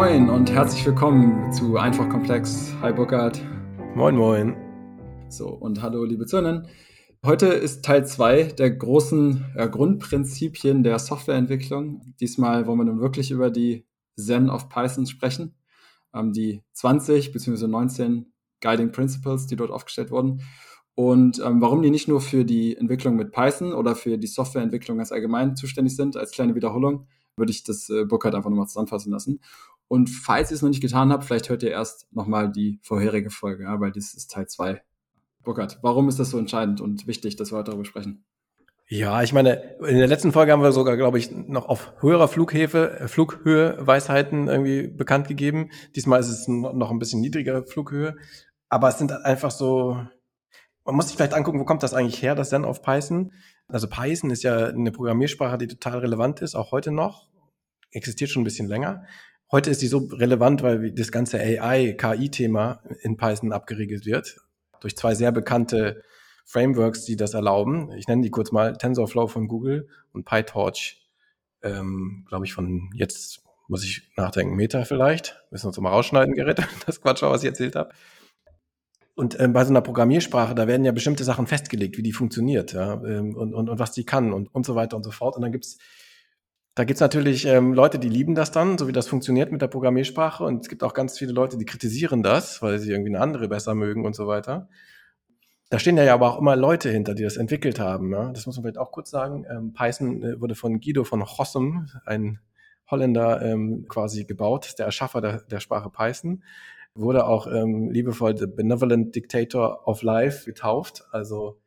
Moin und herzlich willkommen zu Einfach Komplex. Hi Burkhard. Moin, moin. So, und hallo liebe Zürnen. Heute ist Teil 2 der großen äh, Grundprinzipien der Softwareentwicklung. Diesmal wollen wir nun wirklich über die Zen of Python sprechen. Ähm, die 20 bzw. 19 Guiding Principles, die dort aufgestellt wurden. Und ähm, warum die nicht nur für die Entwicklung mit Python oder für die Softwareentwicklung ganz allgemein zuständig sind, als kleine Wiederholung, würde ich das äh, Burkhard einfach nochmal zusammenfassen lassen. Und falls ihr es noch nicht getan habt, vielleicht hört ihr erst nochmal die vorherige Folge, ja, weil das ist Teil 2. Burkhard, warum ist das so entscheidend und wichtig, dass wir heute darüber sprechen? Ja, ich meine, in der letzten Folge haben wir sogar, glaube ich, noch auf höherer Flughäfe, äh, Flughöhe Weisheiten irgendwie bekannt gegeben. Diesmal ist es noch ein bisschen niedrigere Flughöhe. Aber es sind einfach so, man muss sich vielleicht angucken, wo kommt das eigentlich her, das Zen auf Python? Also Python ist ja eine Programmiersprache, die total relevant ist, auch heute noch. Existiert schon ein bisschen länger. Heute ist sie so relevant, weil das ganze AI, KI-Thema in Python abgeregelt wird. Durch zwei sehr bekannte Frameworks, die das erlauben. Ich nenne die kurz mal TensorFlow von Google und PyTorch, ähm, glaube ich, von jetzt muss ich nachdenken, Meta vielleicht. Müssen wir uns mal rausschneiden, Gerät, das Quatsch, was ich erzählt habe. Und ähm, bei so einer Programmiersprache, da werden ja bestimmte Sachen festgelegt, wie die funktioniert, ja, ähm, und, und, und was die kann und, und so weiter und so fort. Und dann gibt's da gibt's natürlich ähm, Leute, die lieben das dann, so wie das funktioniert mit der Programmiersprache. Und es gibt auch ganz viele Leute, die kritisieren das, weil sie irgendwie eine andere besser mögen und so weiter. Da stehen ja aber auch immer Leute hinter, die das entwickelt haben. Ja? Das muss man vielleicht auch kurz sagen. Ähm, Python äh, wurde von Guido von Rossum, ein Holländer, ähm, quasi gebaut, der Erschaffer der, der Sprache Python. Wurde auch ähm, liebevoll The Benevolent Dictator of Life getauft. Also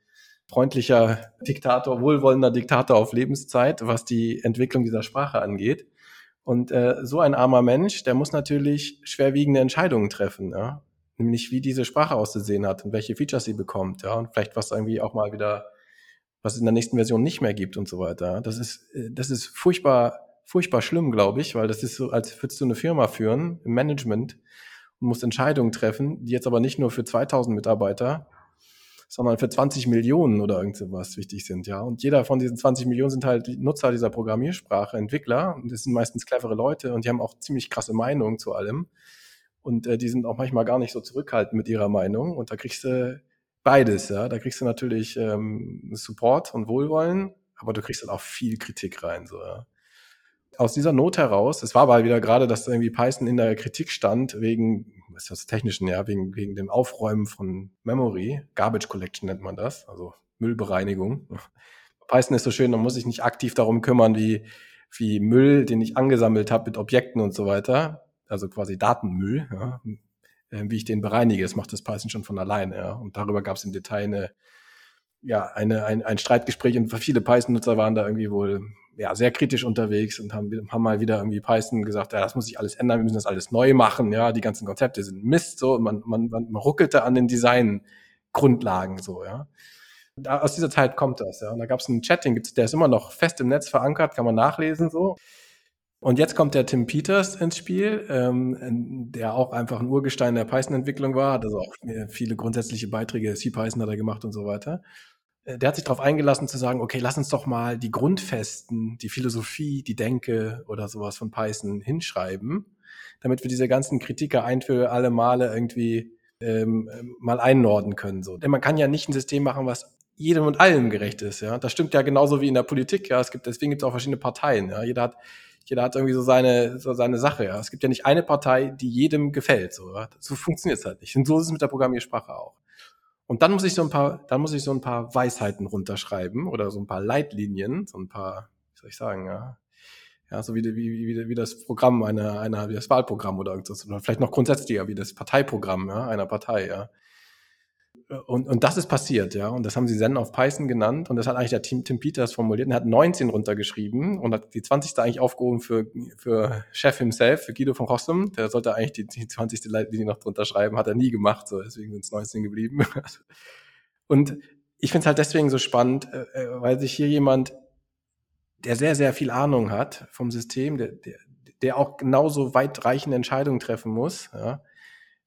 freundlicher Diktator, wohlwollender Diktator auf Lebenszeit, was die Entwicklung dieser Sprache angeht. Und äh, so ein armer Mensch, der muss natürlich schwerwiegende Entscheidungen treffen, ja? nämlich wie diese Sprache auszusehen hat und welche Features sie bekommt, ja, und vielleicht was irgendwie auch mal wieder, was es in der nächsten Version nicht mehr gibt und so weiter. Das ist, äh, das ist furchtbar, furchtbar schlimm, glaube ich, weil das ist so, als würdest du eine Firma führen im Management und musst Entscheidungen treffen, die jetzt aber nicht nur für 2000 Mitarbeiter sondern für 20 Millionen oder irgend sowas wichtig sind, ja. Und jeder von diesen 20 Millionen sind halt Nutzer dieser Programmiersprache, Entwickler. Und das sind meistens clevere Leute und die haben auch ziemlich krasse Meinungen zu allem. Und äh, die sind auch manchmal gar nicht so zurückhaltend mit ihrer Meinung. Und da kriegst du beides, ja. Da kriegst du natürlich ähm, Support und Wohlwollen, aber du kriegst dann auch viel Kritik rein, so, ja aus dieser Not heraus, es war aber wieder gerade, dass irgendwie Python in der Kritik stand, wegen was ist das technischen, ja, wegen, wegen dem Aufräumen von Memory, Garbage Collection nennt man das, also Müllbereinigung. Python ist so schön, man muss sich nicht aktiv darum kümmern, wie, wie Müll, den ich angesammelt habe mit Objekten und so weiter, also quasi Datenmüll, ja, äh, wie ich den bereinige. Das macht das Python schon von alleine. Ja. Und darüber gab es im Detail eine, ja, eine, ein, ein Streitgespräch und viele Python-Nutzer waren da irgendwie wohl ja, sehr kritisch unterwegs und haben, haben mal wieder irgendwie Python gesagt, ja, das muss sich alles ändern, wir müssen das alles neu machen, ja, die ganzen Konzepte sind Mist, so, man, man, man ruckelte an den Design-Grundlagen, so, ja. Da, aus dieser Zeit kommt das, ja. Und da gab es einen Chatting, der ist immer noch fest im Netz verankert, kann man nachlesen, so. Und jetzt kommt der Tim Peters ins Spiel, ähm, der auch einfach ein Urgestein der Python-Entwicklung war, hat also auch viele grundsätzliche Beiträge, C-Python hat er gemacht und so weiter. Äh, der hat sich darauf eingelassen zu sagen, okay, lass uns doch mal die Grundfesten, die Philosophie, die Denke oder sowas von Python hinschreiben, damit wir diese ganzen Kritiker ein für alle Male irgendwie ähm, mal einnorden können. So. Denn man kann ja nicht ein System machen, was jedem und allem gerecht ist. Ja, das stimmt ja genauso wie in der Politik. Ja, es gibt deswegen gibt es auch verschiedene Parteien. Ja, jeder hat jeder hat irgendwie so seine so seine Sache. Ja, es gibt ja nicht eine Partei, die jedem gefällt. So, ja? so funktioniert es halt nicht. Und so ist es mit der Programmiersprache auch. Und dann muss ich so ein paar, dann muss ich so ein paar Weisheiten runterschreiben oder so ein paar Leitlinien, so ein paar, wie soll ich sagen, ja, ja, so wie, wie, wie, wie das Programm einer, einer, wie das Wahlprogramm oder irgendwas, oder vielleicht noch grundsätzlicher, wie das Parteiprogramm, ja, einer Partei, ja. Und, und das ist passiert, ja. Und das haben sie Zen auf Python genannt. Und das hat eigentlich der Tim, Tim Peters formuliert. Und er hat 19 runtergeschrieben und hat die 20. eigentlich aufgehoben für, für Chef himself, für Guido von Rossum. Der sollte eigentlich die, die 20. Linie noch drunter schreiben. Hat er nie gemacht, so. Deswegen sind es 19 geblieben. und ich finde es halt deswegen so spannend, äh, äh, weil sich hier jemand, der sehr, sehr viel Ahnung hat vom System, der, der, der auch genauso weitreichende Entscheidungen treffen muss, ja,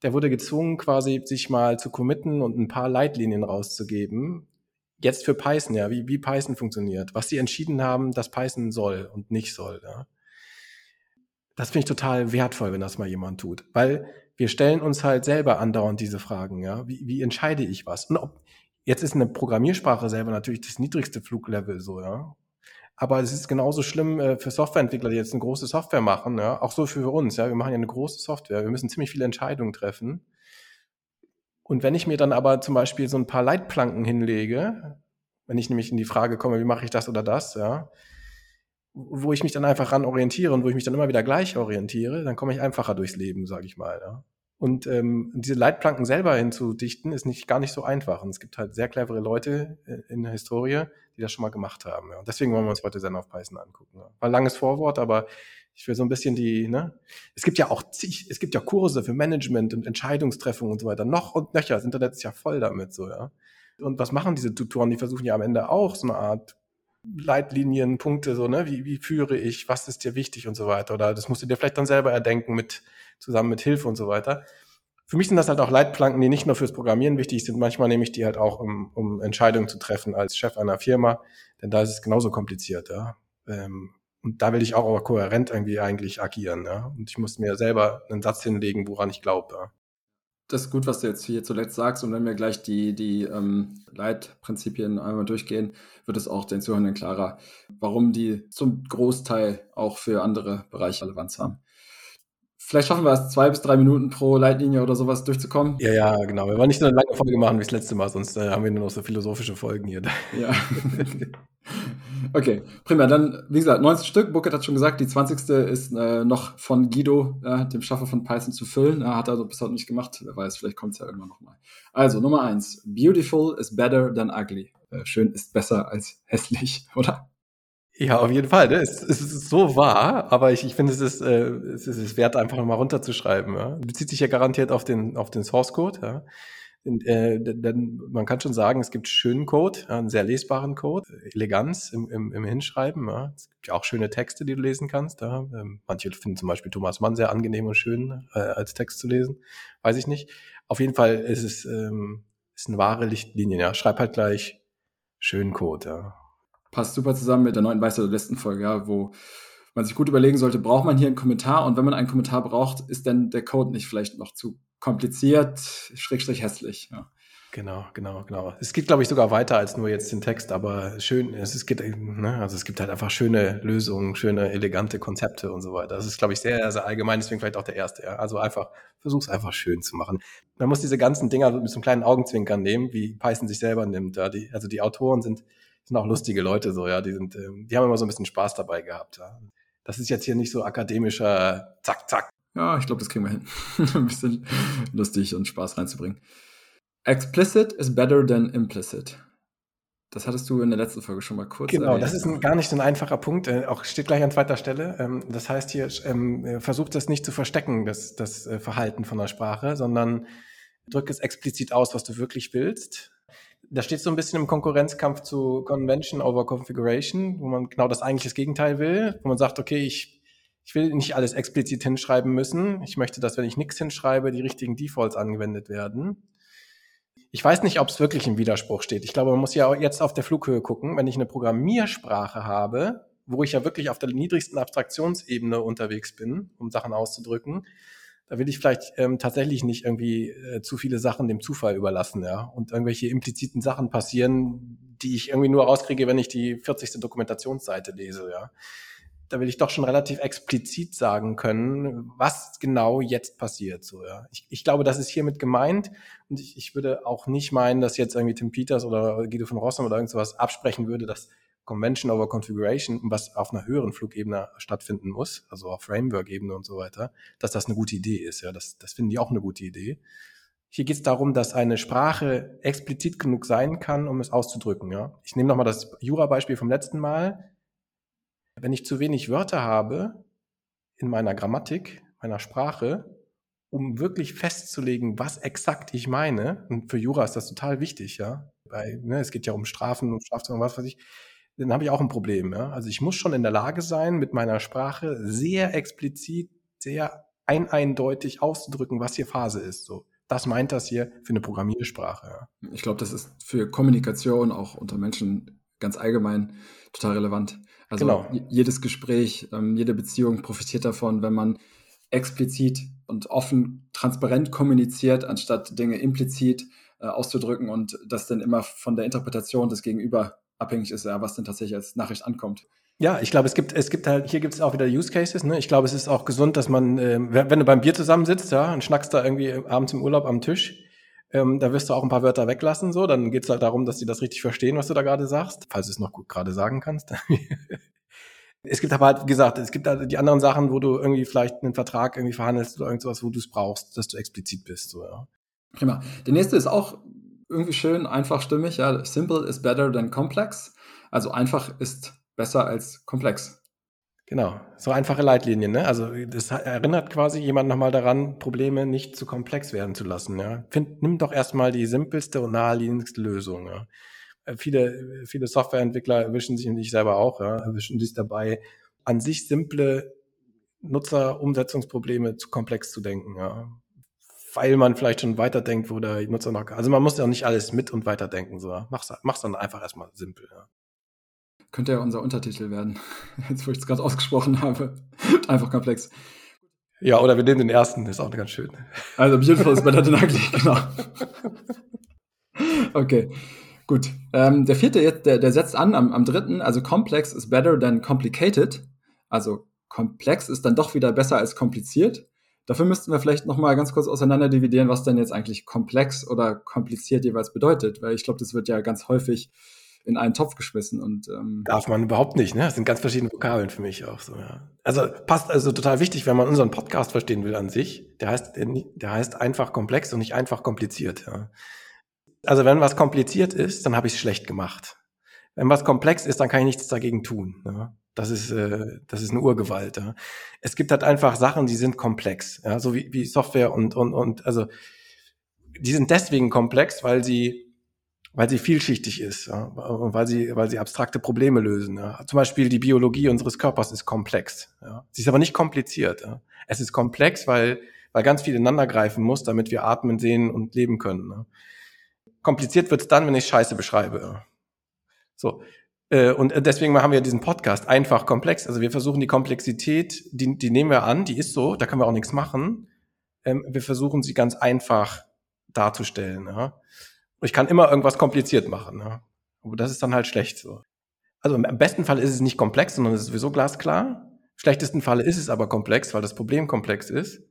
der wurde gezwungen, quasi sich mal zu committen und ein paar Leitlinien rauszugeben. Jetzt für Python, ja, wie, wie Python funktioniert, was sie entschieden haben, dass Python soll und nicht soll. Ja. Das finde ich total wertvoll, wenn das mal jemand tut. Weil wir stellen uns halt selber andauernd diese Fragen, ja. Wie, wie entscheide ich was? Und ob, jetzt ist eine Programmiersprache selber natürlich das niedrigste Fluglevel so, ja. Aber es ist genauso schlimm äh, für Softwareentwickler, die jetzt eine große Software machen, ja. Auch so für uns, ja. Wir machen ja eine große Software. Wir müssen ziemlich viele Entscheidungen treffen. Und wenn ich mir dann aber zum Beispiel so ein paar Leitplanken hinlege, wenn ich nämlich in die Frage komme, wie mache ich das oder das, ja, wo ich mich dann einfach ran orientiere und wo ich mich dann immer wieder gleich orientiere, dann komme ich einfacher durchs Leben, sage ich mal. Ja. Und ähm, diese Leitplanken selber hinzudichten, ist nicht gar nicht so einfach. Und es gibt halt sehr clevere Leute äh, in der Historie, die das schon mal gemacht haben. Ja. Und deswegen wollen wir uns heute Zen of Python angucken. Ja. War ein langes Vorwort, aber ich will so ein bisschen die, ne? Es gibt ja auch zig, es gibt ja Kurse für Management und Entscheidungstreffung und so weiter. Noch und nöcher. Das Internet ist ja voll damit so, ja. Und was machen diese Tutoren? Die versuchen ja am Ende auch so eine Art Leitlinien, Punkte, so, ne? Wie, wie führe ich? Was ist dir wichtig und so weiter? Oder das musst du dir vielleicht dann selber erdenken mit, zusammen mit Hilfe und so weiter. Für mich sind das halt auch Leitplanken, die nicht nur fürs Programmieren wichtig sind. Manchmal nehme ich die halt auch, um, um Entscheidungen zu treffen als Chef einer Firma. Denn da ist es genauso kompliziert, ja. Ähm, und da will ich auch aber kohärent irgendwie eigentlich agieren, ja. Und ich muss mir selber einen Satz hinlegen, woran ich glaube, ja das ist gut, was du jetzt hier zuletzt sagst. Und wenn wir gleich die, die ähm, Leitprinzipien einmal durchgehen, wird es auch den Zuhörenden klarer, warum die zum Großteil auch für andere Bereiche Relevanz haben. Vielleicht schaffen wir es, zwei bis drei Minuten pro Leitlinie oder sowas durchzukommen. Ja, ja, genau. Wir wollen nicht so eine lange Folge machen wie das letzte Mal, sonst äh, haben wir nur noch so philosophische Folgen hier. Ja. okay, prima. Dann, wie gesagt, 19 Stück. Bucket hat schon gesagt, die 20. ist äh, noch von Guido, äh, dem Schaffer von Python, zu füllen. Er hat er bis heute nicht gemacht. Wer weiß, vielleicht kommt es ja irgendwann nochmal. Also, Nummer eins. Beautiful is better than ugly. Äh, schön ist besser als hässlich, oder? Ja, auf jeden Fall. Ne? Es, es ist so wahr, aber ich, ich finde, es ist, äh, es ist es wert, einfach mal runterzuschreiben. Ja? Bezieht sich ja garantiert auf den, auf den Source Code. Ja? Und, äh, denn man kann schon sagen, es gibt schönen Code, einen sehr lesbaren Code, Eleganz im, im, im Hinschreiben. Ja? Es gibt ja auch schöne Texte, die du lesen kannst. Ja? Ähm, manche finden zum Beispiel Thomas Mann sehr angenehm und schön äh, als Text zu lesen. Weiß ich nicht. Auf jeden Fall ist es ähm, ist eine wahre Lichtlinie. Ja? Schreib halt gleich schönen Code. Ja? Passt super zusammen mit der neunten Weiße der letzten Folge, ja, wo man sich gut überlegen sollte, braucht man hier einen Kommentar? Und wenn man einen Kommentar braucht, ist denn der Code nicht vielleicht noch zu kompliziert, schrägstrich hässlich? Ja. Genau, genau, genau. Es geht, glaube ich, sogar weiter als nur jetzt den Text, aber schön, es, es geht, ne, also es gibt halt einfach schöne Lösungen, schöne, elegante Konzepte und so weiter. Das ist, glaube ich, sehr, sehr allgemein, deswegen vielleicht auch der erste, ja. Also einfach, versuch's einfach schön zu machen. Man muss diese ganzen Dinger mit so einem kleinen Augenzwinkern nehmen, wie Python sich selber nimmt, ja. Die, also die Autoren sind, sind auch lustige Leute so, ja, die sind, ähm, die haben immer so ein bisschen Spaß dabei gehabt. Ja. Das ist jetzt hier nicht so akademischer Zack, Zack. Ja, ich glaube, das kriegen wir hin. ein bisschen lustig und Spaß reinzubringen. Explicit is better than implicit. Das hattest du in der letzten Folge schon mal kurz Genau, erwähnt. das ist ein, gar nicht so ein einfacher Punkt. Äh, auch steht gleich an zweiter Stelle. Ähm, das heißt hier, ähm, versucht das nicht zu verstecken, das, das äh, Verhalten von der Sprache, sondern drück es explizit aus, was du wirklich willst da steht so ein bisschen im Konkurrenzkampf zu Convention over Configuration, wo man genau das eigentlich das Gegenteil will, wo man sagt, okay, ich, ich will nicht alles explizit hinschreiben müssen. Ich möchte, dass wenn ich nichts hinschreibe, die richtigen Defaults angewendet werden. Ich weiß nicht, ob es wirklich im Widerspruch steht. Ich glaube, man muss ja auch jetzt auf der Flughöhe gucken. Wenn ich eine Programmiersprache habe, wo ich ja wirklich auf der niedrigsten Abstraktionsebene unterwegs bin, um Sachen auszudrücken, da will ich vielleicht ähm, tatsächlich nicht irgendwie äh, zu viele Sachen dem Zufall überlassen, ja. Und irgendwelche impliziten Sachen passieren, die ich irgendwie nur rauskriege, wenn ich die 40. Dokumentationsseite lese, ja. Da will ich doch schon relativ explizit sagen können, was genau jetzt passiert, so, ja. Ich, ich glaube, das ist hiermit gemeint. Und ich, ich würde auch nicht meinen, dass jetzt irgendwie Tim Peters oder Guido von Rossum oder irgend sowas absprechen würde, dass Convention over Configuration, was auf einer höheren Flugebene stattfinden muss, also auf Framework-Ebene und so weiter, dass das eine gute Idee ist. Ja, das, das finden die auch eine gute Idee. Hier geht es darum, dass eine Sprache explizit genug sein kann, um es auszudrücken. Ja, ich nehme nochmal das Jura-Beispiel vom letzten Mal. Wenn ich zu wenig Wörter habe in meiner Grammatik, meiner Sprache, um wirklich festzulegen, was exakt ich meine, und für Jura ist das total wichtig, ja, weil ne, es geht ja um Strafen und Strafzahlungen, was weiß ich, dann habe ich auch ein Problem. Ja? Also ich muss schon in der Lage sein, mit meiner Sprache sehr explizit, sehr ein eindeutig auszudrücken, was hier Phase ist. So, das meint das hier für eine Programmiersprache. Ja. Ich glaube, das ist für Kommunikation auch unter Menschen ganz allgemein total relevant. Also genau. jedes Gespräch, ähm, jede Beziehung profitiert davon, wenn man explizit und offen, transparent kommuniziert, anstatt Dinge implizit äh, auszudrücken und das dann immer von der Interpretation des Gegenüber abhängig ist, ja, was denn tatsächlich als Nachricht ankommt. Ja, ich glaube, es gibt, es gibt halt, hier gibt es auch wieder Use Cases. Ne? Ich glaube, es ist auch gesund, dass man, äh, wenn du beim Bier zusammensitzt, ja, und schnackst da irgendwie abends im Urlaub am Tisch, ähm, da wirst du auch ein paar Wörter weglassen, so. Dann geht es halt darum, dass die das richtig verstehen, was du da gerade sagst, falls du es noch gut gerade sagen kannst. es gibt aber halt, wie gesagt, es gibt halt die anderen Sachen, wo du irgendwie vielleicht einen Vertrag irgendwie verhandelst oder irgendwas, wo du es brauchst, dass du explizit bist, so, ja. Prima. Der nächste ist auch irgendwie schön, einfach stimmig, ja. Simple is better than complex. Also einfach ist besser als komplex. Genau, so einfache Leitlinien. Ne? Also das erinnert quasi jemand nochmal daran, Probleme nicht zu komplex werden zu lassen. Ja? Find, nimm doch erstmal die simpelste und naheliegendste Lösung. Ja? Äh, viele, viele Softwareentwickler erwischen sich, und ich selber auch, ja, erwischen sich dabei, an sich simple Nutzerumsetzungsprobleme zu komplex zu denken. Ja? Weil man vielleicht schon weiterdenkt, wo der Nutzer noch... Also man muss ja auch nicht alles mit und weiterdenken. So. Mach's, mach's dann einfach erstmal simpel. Ja. Könnte ja unser Untertitel werden. Jetzt, wo ich es gerade ausgesprochen habe. Einfach komplex. Ja, oder wir nehmen den ersten, ist auch ganz schön. Also Beautiful ist better than ugly, genau. Okay, gut. Ähm, der vierte jetzt, der, der setzt an am, am dritten, also complex is better than complicated. Also komplex ist dann doch wieder besser als kompliziert. Dafür müssten wir vielleicht noch mal ganz kurz auseinander dividieren, was denn jetzt eigentlich komplex oder kompliziert jeweils bedeutet, weil ich glaube, das wird ja ganz häufig in einen Topf geschmissen und ähm darf man überhaupt nicht, ne? Das sind ganz verschiedene Vokabeln für mich auch so, ja. Also passt also total wichtig, wenn man unseren Podcast verstehen will an sich. Der heißt, der heißt einfach komplex und nicht einfach kompliziert, ja. Also wenn was kompliziert ist, dann habe ich es schlecht gemacht. Wenn was komplex ist, dann kann ich nichts dagegen tun. Ja? Das ist, äh, das ist eine Urgewalt. Ja? Es gibt halt einfach Sachen, die sind komplex, ja? so wie, wie Software und, und, und also die sind deswegen komplex, weil sie weil sie vielschichtig ist ja, weil sie, weil sie abstrakte Probleme lösen. Ja. Zum Beispiel die Biologie unseres Körpers ist komplex. Ja. Sie ist aber nicht kompliziert. Ja. Es ist komplex, weil, weil ganz viel ineinander greifen muss, damit wir atmen, sehen und leben können. Ja. Kompliziert wird es dann, wenn ich Scheiße beschreibe. Ja. So. Äh, und deswegen haben wir diesen Podcast einfach komplex. Also wir versuchen die Komplexität, die, die nehmen wir an, die ist so, da können wir auch nichts machen. Ähm, wir versuchen sie ganz einfach darzustellen. Ja. Ich kann immer irgendwas kompliziert machen. Ne? Aber das ist dann halt schlecht so. Also im besten Fall ist es nicht komplex, sondern es ist sowieso glasklar. Im schlechtesten Fall ist es aber komplex, weil das Problem komplex ist.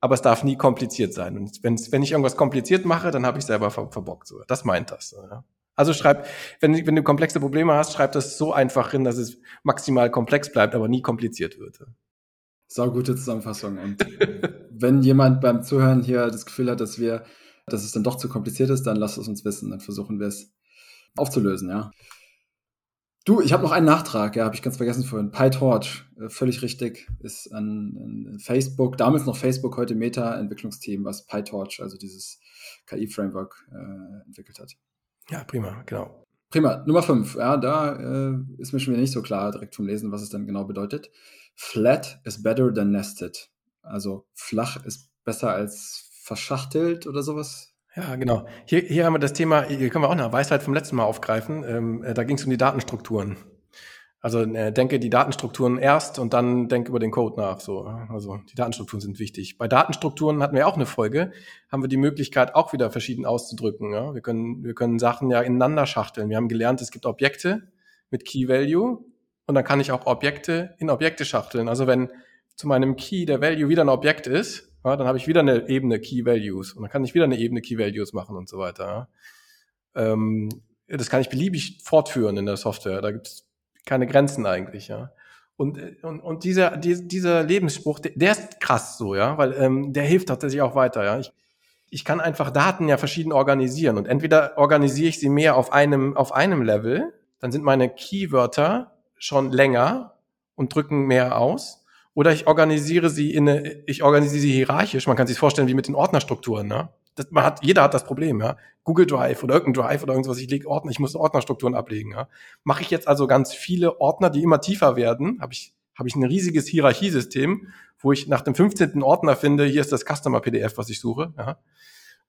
Aber es darf nie kompliziert sein. Und wenn, wenn ich irgendwas kompliziert mache, dann habe ich selber ver verbockt. So. Das meint das. So, ja? Also schreib, wenn, wenn du komplexe Probleme hast, schreib das so einfach hin, dass es maximal komplex bleibt, aber nie kompliziert wird. Sau gute Zusammenfassung. Und wenn jemand beim Zuhören hier das Gefühl hat, dass wir dass es dann doch zu kompliziert ist, dann lasst es uns wissen. Dann versuchen wir es aufzulösen, ja. Du, ich habe noch einen Nachtrag, ja, habe ich ganz vergessen vorhin. PyTorch, äh, völlig richtig, ist ein, ein, Facebook, damals noch Facebook, heute Meta-Entwicklungsteam, was PyTorch, also dieses KI-Framework, äh, entwickelt hat. Ja, prima, genau. Prima. Nummer 5, ja, da äh, ist mir schon wieder nicht so klar direkt vom Lesen, was es dann genau bedeutet. Flat is better than nested. Also flach ist besser als verschachtelt oder sowas? Ja, genau. Hier, hier haben wir das Thema, hier können wir auch eine Weisheit vom letzten Mal aufgreifen. Ähm, äh, da ging es um die Datenstrukturen. Also äh, denke die Datenstrukturen erst und dann denke über den Code nach. So, also die Datenstrukturen sind wichtig. Bei Datenstrukturen hatten wir auch eine Folge, haben wir die Möglichkeit auch wieder verschieden auszudrücken. Ja? Wir können wir können Sachen ja ineinander schachteln. Wir haben gelernt, es gibt Objekte mit Key Value und dann kann ich auch Objekte in Objekte schachteln. Also wenn zu meinem Key der Value wieder ein Objekt ist, ja, dann habe ich wieder eine Ebene Key Values und dann kann ich wieder eine Ebene Key Values machen und so weiter. Ja. Ähm, das kann ich beliebig fortführen in der Software. Da gibt es keine Grenzen eigentlich, ja. Und, und, und dieser, die, dieser Lebensspruch, der, der ist krass so, ja, weil ähm, der hilft tatsächlich auch weiter, ja. Ich, ich kann einfach Daten ja verschieden organisieren und entweder organisiere ich sie mehr auf einem, auf einem Level, dann sind meine Keywörter schon länger und drücken mehr aus oder ich organisiere sie in eine, ich organisiere sie hierarchisch. Man kann sich vorstellen wie mit den Ordnerstrukturen. Ne? Das, man hat, jeder hat das Problem. Ja? Google Drive oder irgendein Drive oder irgendwas. Ich lege Ordner, ich muss Ordnerstrukturen ablegen. Ja? Mache ich jetzt also ganz viele Ordner, die immer tiefer werden, habe ich habe ich ein riesiges Hierarchiesystem, wo ich nach dem 15. Ordner finde, hier ist das Customer PDF, was ich suche. Ja?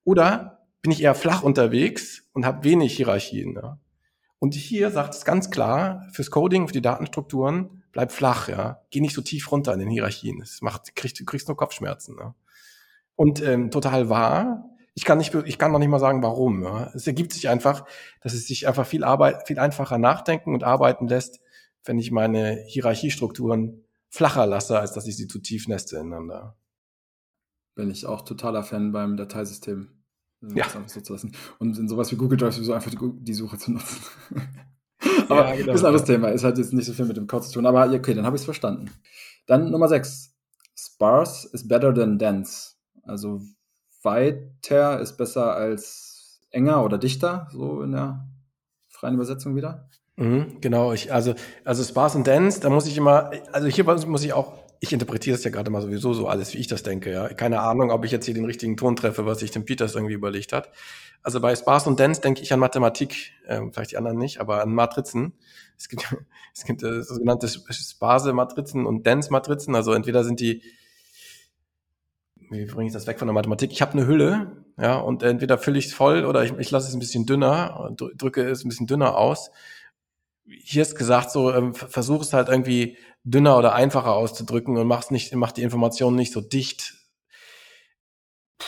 Oder bin ich eher flach unterwegs und habe wenig Hierarchien. Ja? Und hier sagt es ganz klar, fürs Coding, für die Datenstrukturen, bleib flach, ja. Geh nicht so tief runter in den Hierarchien. Es macht, kriegst, du kriegst nur Kopfschmerzen. Ne? Und ähm, total wahr. Ich kann nicht, ich kann noch nicht mal sagen, warum. Ja. Es ergibt sich einfach, dass es sich einfach viel Arbeit, viel einfacher nachdenken und arbeiten lässt, wenn ich meine Hierarchiestrukturen flacher lasse, als dass ich sie zu tief neste ineinander. Bin ich auch totaler Fan beim Dateisystem. Ja. So zu lassen. Und in sowas wie Google Drive sowieso einfach die, die Suche zu nutzen. aber ja, genau. ist ein anderes Thema. Ist halt jetzt nicht so viel mit dem Code zu tun. Aber okay, dann habe ich es verstanden. Dann Nummer 6. Sparse is better than dense. Also weiter ist besser als enger oder dichter, so in der freien Übersetzung wieder. Mhm, genau, ich, also, also Sparse und Dense, da muss ich immer, also hier muss ich auch ich interpretiere es ja gerade mal sowieso so alles, wie ich das denke. Ja. Keine Ahnung, ob ich jetzt hier den richtigen Ton treffe, was sich dem Peters irgendwie überlegt hat. Also bei Sparse und Dense denke ich an Mathematik, ähm, vielleicht die anderen nicht, aber an Matrizen. Es gibt, es gibt äh, sogenannte Sparse-Matrizen und Dense-Matrizen. Also entweder sind die, wie bringe ich das weg von der Mathematik? Ich habe eine Hülle, ja, und entweder fülle ich es voll oder ich, ich lasse es ein bisschen dünner, drücke es ein bisschen dünner aus hier ist gesagt, so ähm, versuch es halt irgendwie dünner oder einfacher auszudrücken und mach's nicht, mach die Informationen nicht so dicht. Puh,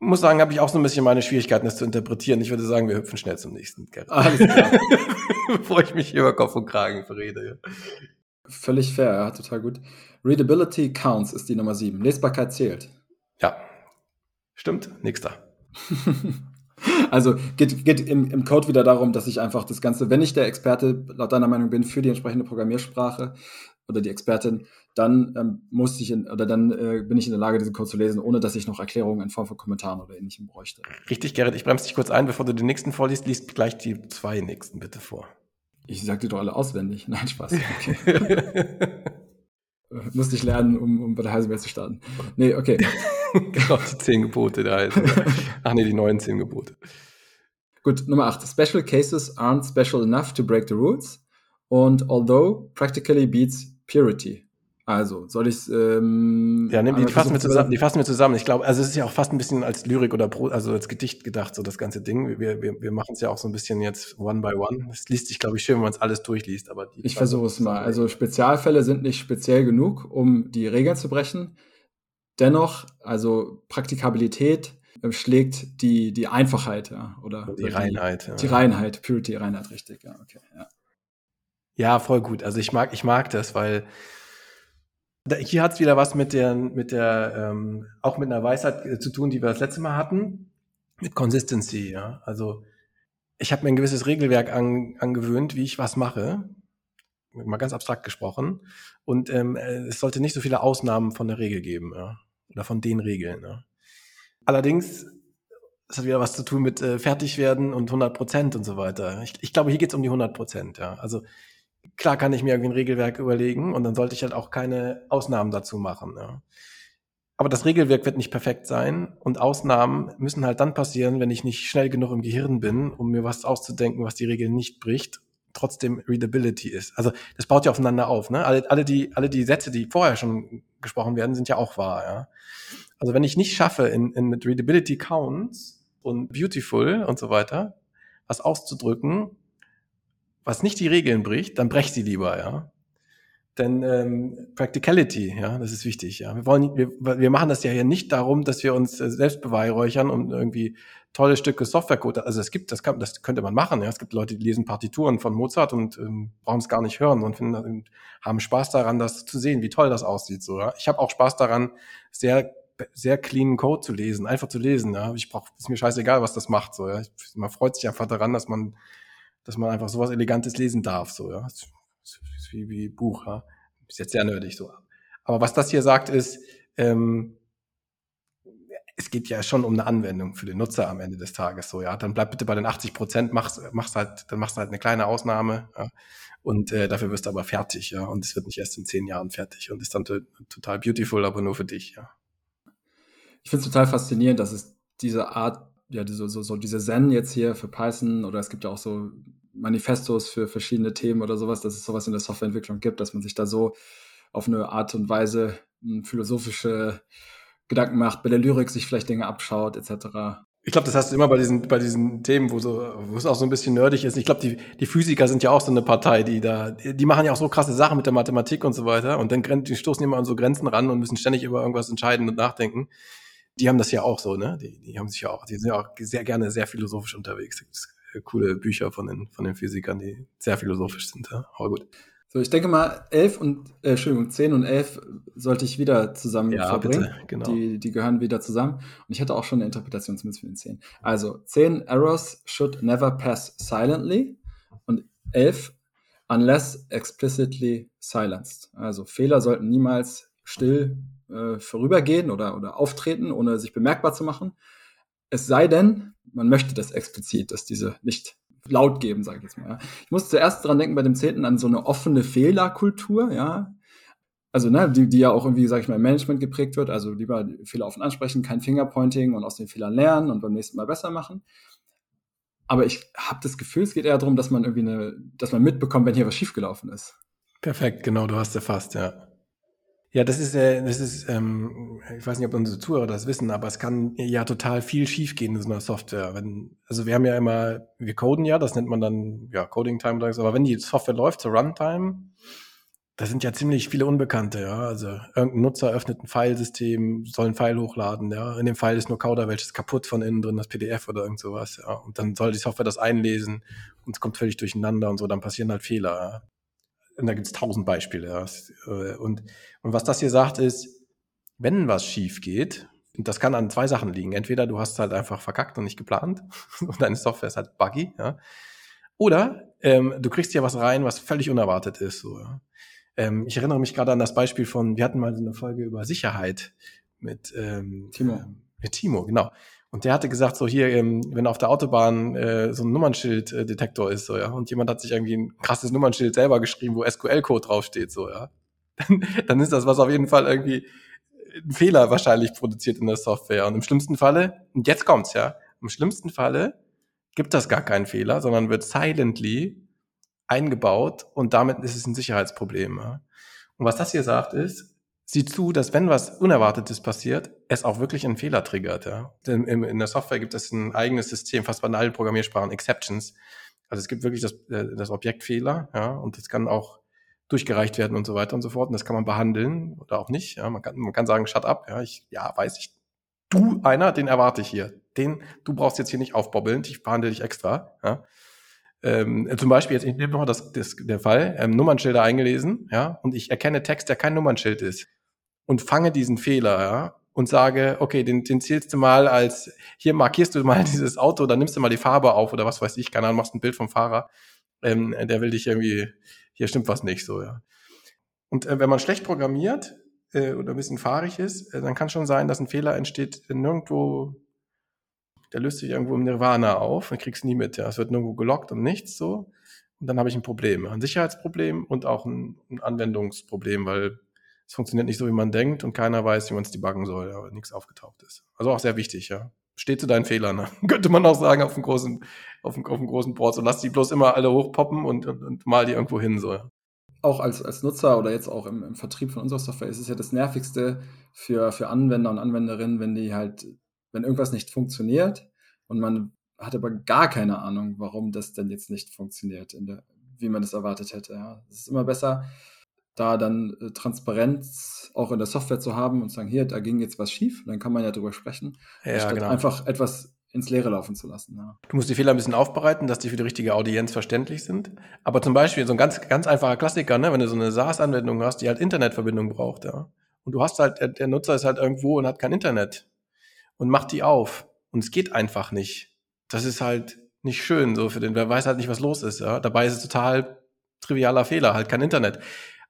muss sagen, habe ich auch so ein bisschen meine Schwierigkeiten, das zu interpretieren. Ich würde sagen, wir hüpfen schnell zum nächsten. Alles klar. Bevor ich mich über Kopf und Kragen verrede. Ja. Völlig fair, ja, total gut. Readability counts ist die Nummer sieben. Lesbarkeit zählt. Ja. Stimmt. Nächster. Also geht, geht im, im Code wieder darum, dass ich einfach das Ganze, wenn ich der Experte laut deiner Meinung bin für die entsprechende Programmiersprache oder die Expertin, dann ähm, muss ich in, oder dann äh, bin ich in der Lage, diesen Code zu lesen, ohne dass ich noch Erklärungen in Form von Kommentaren oder ähnlichem bräuchte. Richtig, Gerrit, ich bremse dich kurz ein, bevor du den nächsten vorliest, liest gleich die zwei nächsten bitte vor. Ich sag dir doch alle auswendig. Nein, Spaß. Okay. Musste ich lernen, um, um bei der Heisenberg zu starten. Nee, okay. genau, die zehn Gebote der Heisenberg. Ach nee, die neuen zehn Gebote. Gut, Nummer 8. Special cases aren't special enough to break the rules. Und although practically beats purity. Also, soll ich ähm, Ja, nimm die, die fassen wir zusammen, die fassen wir zusammen. Ich glaube, also es ist ja auch fast ein bisschen als Lyrik oder Pro, also als Gedicht gedacht, so das ganze Ding. Wir, wir, wir machen es ja auch so ein bisschen jetzt one by one. Es liest sich, glaube ich, schön, wenn man es alles durchliest, aber Ich versuche es mal. Also Spezialfälle sind nicht speziell genug, um die Regeln zu brechen. Dennoch, also Praktikabilität äh, schlägt die, die Einfachheit, ja, oder? Die Reinheit. Die, ja. die Reinheit, Purity, Reinheit, richtig, ja, okay, ja. Ja, voll gut. Also ich mag, ich mag das, weil hier hat es wieder was mit der, mit der, ähm, auch mit einer Weisheit äh, zu tun, die wir das letzte Mal hatten, mit Consistency, ja. Also ich habe mir ein gewisses Regelwerk an, angewöhnt, wie ich was mache, mal ganz abstrakt gesprochen. Und ähm, äh, es sollte nicht so viele Ausnahmen von der Regel geben, ja. Oder von den Regeln. Ja. Allerdings, es hat wieder was zu tun mit äh, Fertigwerden und 100 Prozent und so weiter. Ich, ich glaube, hier geht es um die 100 Prozent, ja. Also klar kann ich mir irgendwie ein Regelwerk überlegen und dann sollte ich halt auch keine Ausnahmen dazu machen. Ja. Aber das Regelwerk wird nicht perfekt sein und Ausnahmen müssen halt dann passieren, wenn ich nicht schnell genug im Gehirn bin, um mir was auszudenken, was die Regel nicht bricht, trotzdem Readability ist. Also das baut ja aufeinander auf. Ne? Alle, alle, die, alle die Sätze, die vorher schon gesprochen werden, sind ja auch wahr. Ja? Also wenn ich nicht schaffe, in, in mit Readability Counts und Beautiful und so weiter was auszudrücken, was nicht die Regeln bricht, dann brech sie lieber, ja. Denn ähm, Practicality, ja, das ist wichtig, ja. Wir wollen, wir, wir machen das ja hier nicht darum, dass wir uns äh, selbst beweihräuchern und irgendwie tolle Stücke Softwarecode. Also es gibt, das kann, das könnte man machen, ja. Es gibt Leute, die lesen Partituren von Mozart und ähm, brauchen es gar nicht hören und finden, und haben Spaß daran, das zu sehen, wie toll das aussieht. So, ja. Ich habe auch Spaß daran, sehr sehr cleanen Code zu lesen, einfach zu lesen. Ja. Ich brauch, ist mir scheißegal, was das macht. So, ja. Man freut sich einfach daran, dass man dass man einfach sowas Elegantes lesen darf. So, ja. Das ist wie, wie Buch, ja. Ist jetzt sehr nerdig so. Aber was das hier sagt, ist, ähm, es geht ja schon um eine Anwendung für den Nutzer am Ende des Tages. So, ja, dann bleib bitte bei den 80 Prozent, machst, machst halt, dann machst halt eine kleine Ausnahme, ja, und äh, dafür wirst du aber fertig, ja, und es wird nicht erst in zehn Jahren fertig und ist dann total beautiful, aber nur für dich, ja. Ich finde es total faszinierend, dass es diese Art, ja, diese, so, so diese Zen jetzt hier für Python oder es gibt ja auch so Manifestos für verschiedene Themen oder sowas, dass es sowas in der Softwareentwicklung gibt, dass man sich da so auf eine Art und Weise hm, philosophische Gedanken macht, bei der Lyrik sich vielleicht Dinge abschaut, etc. Ich glaube, das hast du immer bei diesen, bei diesen Themen, wo, so, wo es auch so ein bisschen nerdig ist. Ich glaube, die, die Physiker sind ja auch so eine Partei, die da, die machen ja auch so krasse Sachen mit der Mathematik und so weiter. Und dann die stoßen immer an so Grenzen ran und müssen ständig über irgendwas entscheiden und nachdenken. Die haben das ja auch so, ne? Die, die haben sich ja auch, die sind ja auch sehr gerne sehr philosophisch unterwegs. Es gibt coole Bücher von den, von den Physikern, die sehr philosophisch sind, ja. Aber gut. So, ich denke mal, elf und, äh, Entschuldigung, zehn und elf sollte ich wieder zusammen ja, verbringen. Bitte, genau. Die, die gehören wieder zusammen. Und ich hatte auch schon eine Interpretation zumindest für den zehn. Also, zehn Errors should never pass silently. Und elf, unless explicitly silenced. Also, Fehler sollten niemals still äh, vorübergehen oder, oder auftreten, ohne sich bemerkbar zu machen. Es sei denn, man möchte das explizit, dass diese nicht laut geben, sage ich jetzt mal. Ja. Ich muss zuerst dran denken bei dem Zehnten an so eine offene Fehlerkultur, ja. Also, ne, die, die ja auch irgendwie, sage ich mal, im Management geprägt wird. Also lieber Fehler offen ansprechen, kein Fingerpointing und aus den Fehlern lernen und beim nächsten Mal besser machen. Aber ich habe das Gefühl, es geht eher darum, dass man irgendwie eine, dass man mitbekommt, wenn hier was schiefgelaufen ist. Perfekt, genau, du hast erfasst, ja. Ja, das ist, äh, das ist, ähm, ich weiß nicht, ob unsere Zuhörer das wissen, aber es kann ja total viel schiefgehen in so einer Software. Wenn, also wir haben ja immer, wir coden ja, das nennt man dann ja Coding Time, aber wenn die Software läuft zur Runtime, da sind ja ziemlich viele Unbekannte, ja. Also irgendein Nutzer öffnet ein Filesystem, soll ein File hochladen, ja. In dem File ist nur Kauderwelsch, ist kaputt von innen drin, das PDF oder irgend sowas, ja. Und dann soll die Software das einlesen und es kommt völlig durcheinander und so, dann passieren halt Fehler, ja. Und da gibt es tausend Beispiele. Ja. Äh, und, und was das hier sagt, ist, wenn was schief geht, und das kann an zwei Sachen liegen. Entweder du hast halt einfach verkackt und nicht geplant und deine Software ist halt buggy, ja. Oder ähm, du kriegst hier was rein, was völlig unerwartet ist. So, ja. ähm, ich erinnere mich gerade an das Beispiel von, wir hatten mal so eine Folge über Sicherheit mit ähm, Timo. Äh, mit Timo, genau. Und der hatte gesagt, so hier, ähm, wenn auf der Autobahn äh, so ein Nummernschilddetektor ist, so, ja, und jemand hat sich irgendwie ein krasses Nummernschild selber geschrieben, wo SQL-Code draufsteht, so, ja, dann, dann ist das was auf jeden Fall irgendwie ein Fehler wahrscheinlich produziert in der Software. Und im schlimmsten Falle, und jetzt kommt's, ja, im schlimmsten Falle gibt das gar keinen Fehler, sondern wird silently eingebaut und damit ist es ein Sicherheitsproblem. Ja. Und was das hier sagt ist, sieh zu, dass wenn was Unerwartetes passiert, es auch wirklich einen Fehler triggert. Ja? Denn in der Software gibt es ein eigenes System, fast bei allen Programmiersprachen, Exceptions. Also es gibt wirklich das, äh, das Objekt Fehler, ja, und das kann auch durchgereicht werden und so weiter und so fort. Und das kann man behandeln oder auch nicht. Ja, man kann, man kann sagen, shut up, ja, ich, ja, weiß ich. Du, einer, den erwarte ich hier. Den, du brauchst jetzt hier nicht aufbobbeln, ich behandle dich extra. Ja. Ähm, zum Beispiel, jetzt, ich nehme nochmal das, das, der Fall, ähm, Nummernschilder eingelesen, ja, und ich erkenne Text, der kein Nummernschild ist und fange diesen Fehler, ja, und sage, okay, den, den zählst du mal als, hier markierst du mal dieses Auto, dann nimmst du mal die Farbe auf oder was weiß ich, keine Ahnung, machst ein Bild vom Fahrer, ähm, der will dich irgendwie, hier stimmt was nicht so, ja. Und äh, wenn man schlecht programmiert äh, oder ein bisschen fahrig ist, äh, dann kann schon sein, dass ein Fehler entsteht nirgendwo, der löst sich irgendwo im Nirvana auf, dann kriegst nie mit, ja. Es wird nirgendwo gelockt und nichts so. Und dann habe ich ein Problem, ein Sicherheitsproblem und auch ein, ein Anwendungsproblem, weil es funktioniert nicht so, wie man denkt und keiner weiß, wie man es debuggen soll, aber nichts aufgetaucht ist. Also auch sehr wichtig, ja. Steh zu deinen Fehlern, ne? könnte man auch sagen auf dem großen, auf dem, auf dem großen Board. So lass die bloß immer alle hochpoppen und, und, und mal die irgendwo hin, so. Auch als, als Nutzer oder jetzt auch im, im Vertrieb von unserer Software ist es ja das Nervigste für, für Anwender und Anwenderinnen, wenn die halt, wenn irgendwas nicht funktioniert und man hat aber gar keine Ahnung, warum das denn jetzt nicht funktioniert, der, wie man das erwartet hätte. Ja. Es ist immer besser, da dann äh, Transparenz auch in der Software zu haben und zu sagen, hier, da ging jetzt was schief, dann kann man ja drüber sprechen, ja, statt genau. einfach etwas ins Leere laufen zu lassen. Ja. Du musst die Fehler ein bisschen aufbereiten, dass die für die richtige Audienz verständlich sind. Aber zum Beispiel so ein ganz, ganz einfacher Klassiker, ne, wenn du so eine SaaS-Anwendung hast, die halt Internetverbindung braucht, ja. Und du hast halt, der, der Nutzer ist halt irgendwo und hat kein Internet und macht die auf. Und es geht einfach nicht. Das ist halt nicht schön, so für den, wer weiß halt nicht, was los ist, ja. Dabei ist es total trivialer Fehler, halt kein Internet.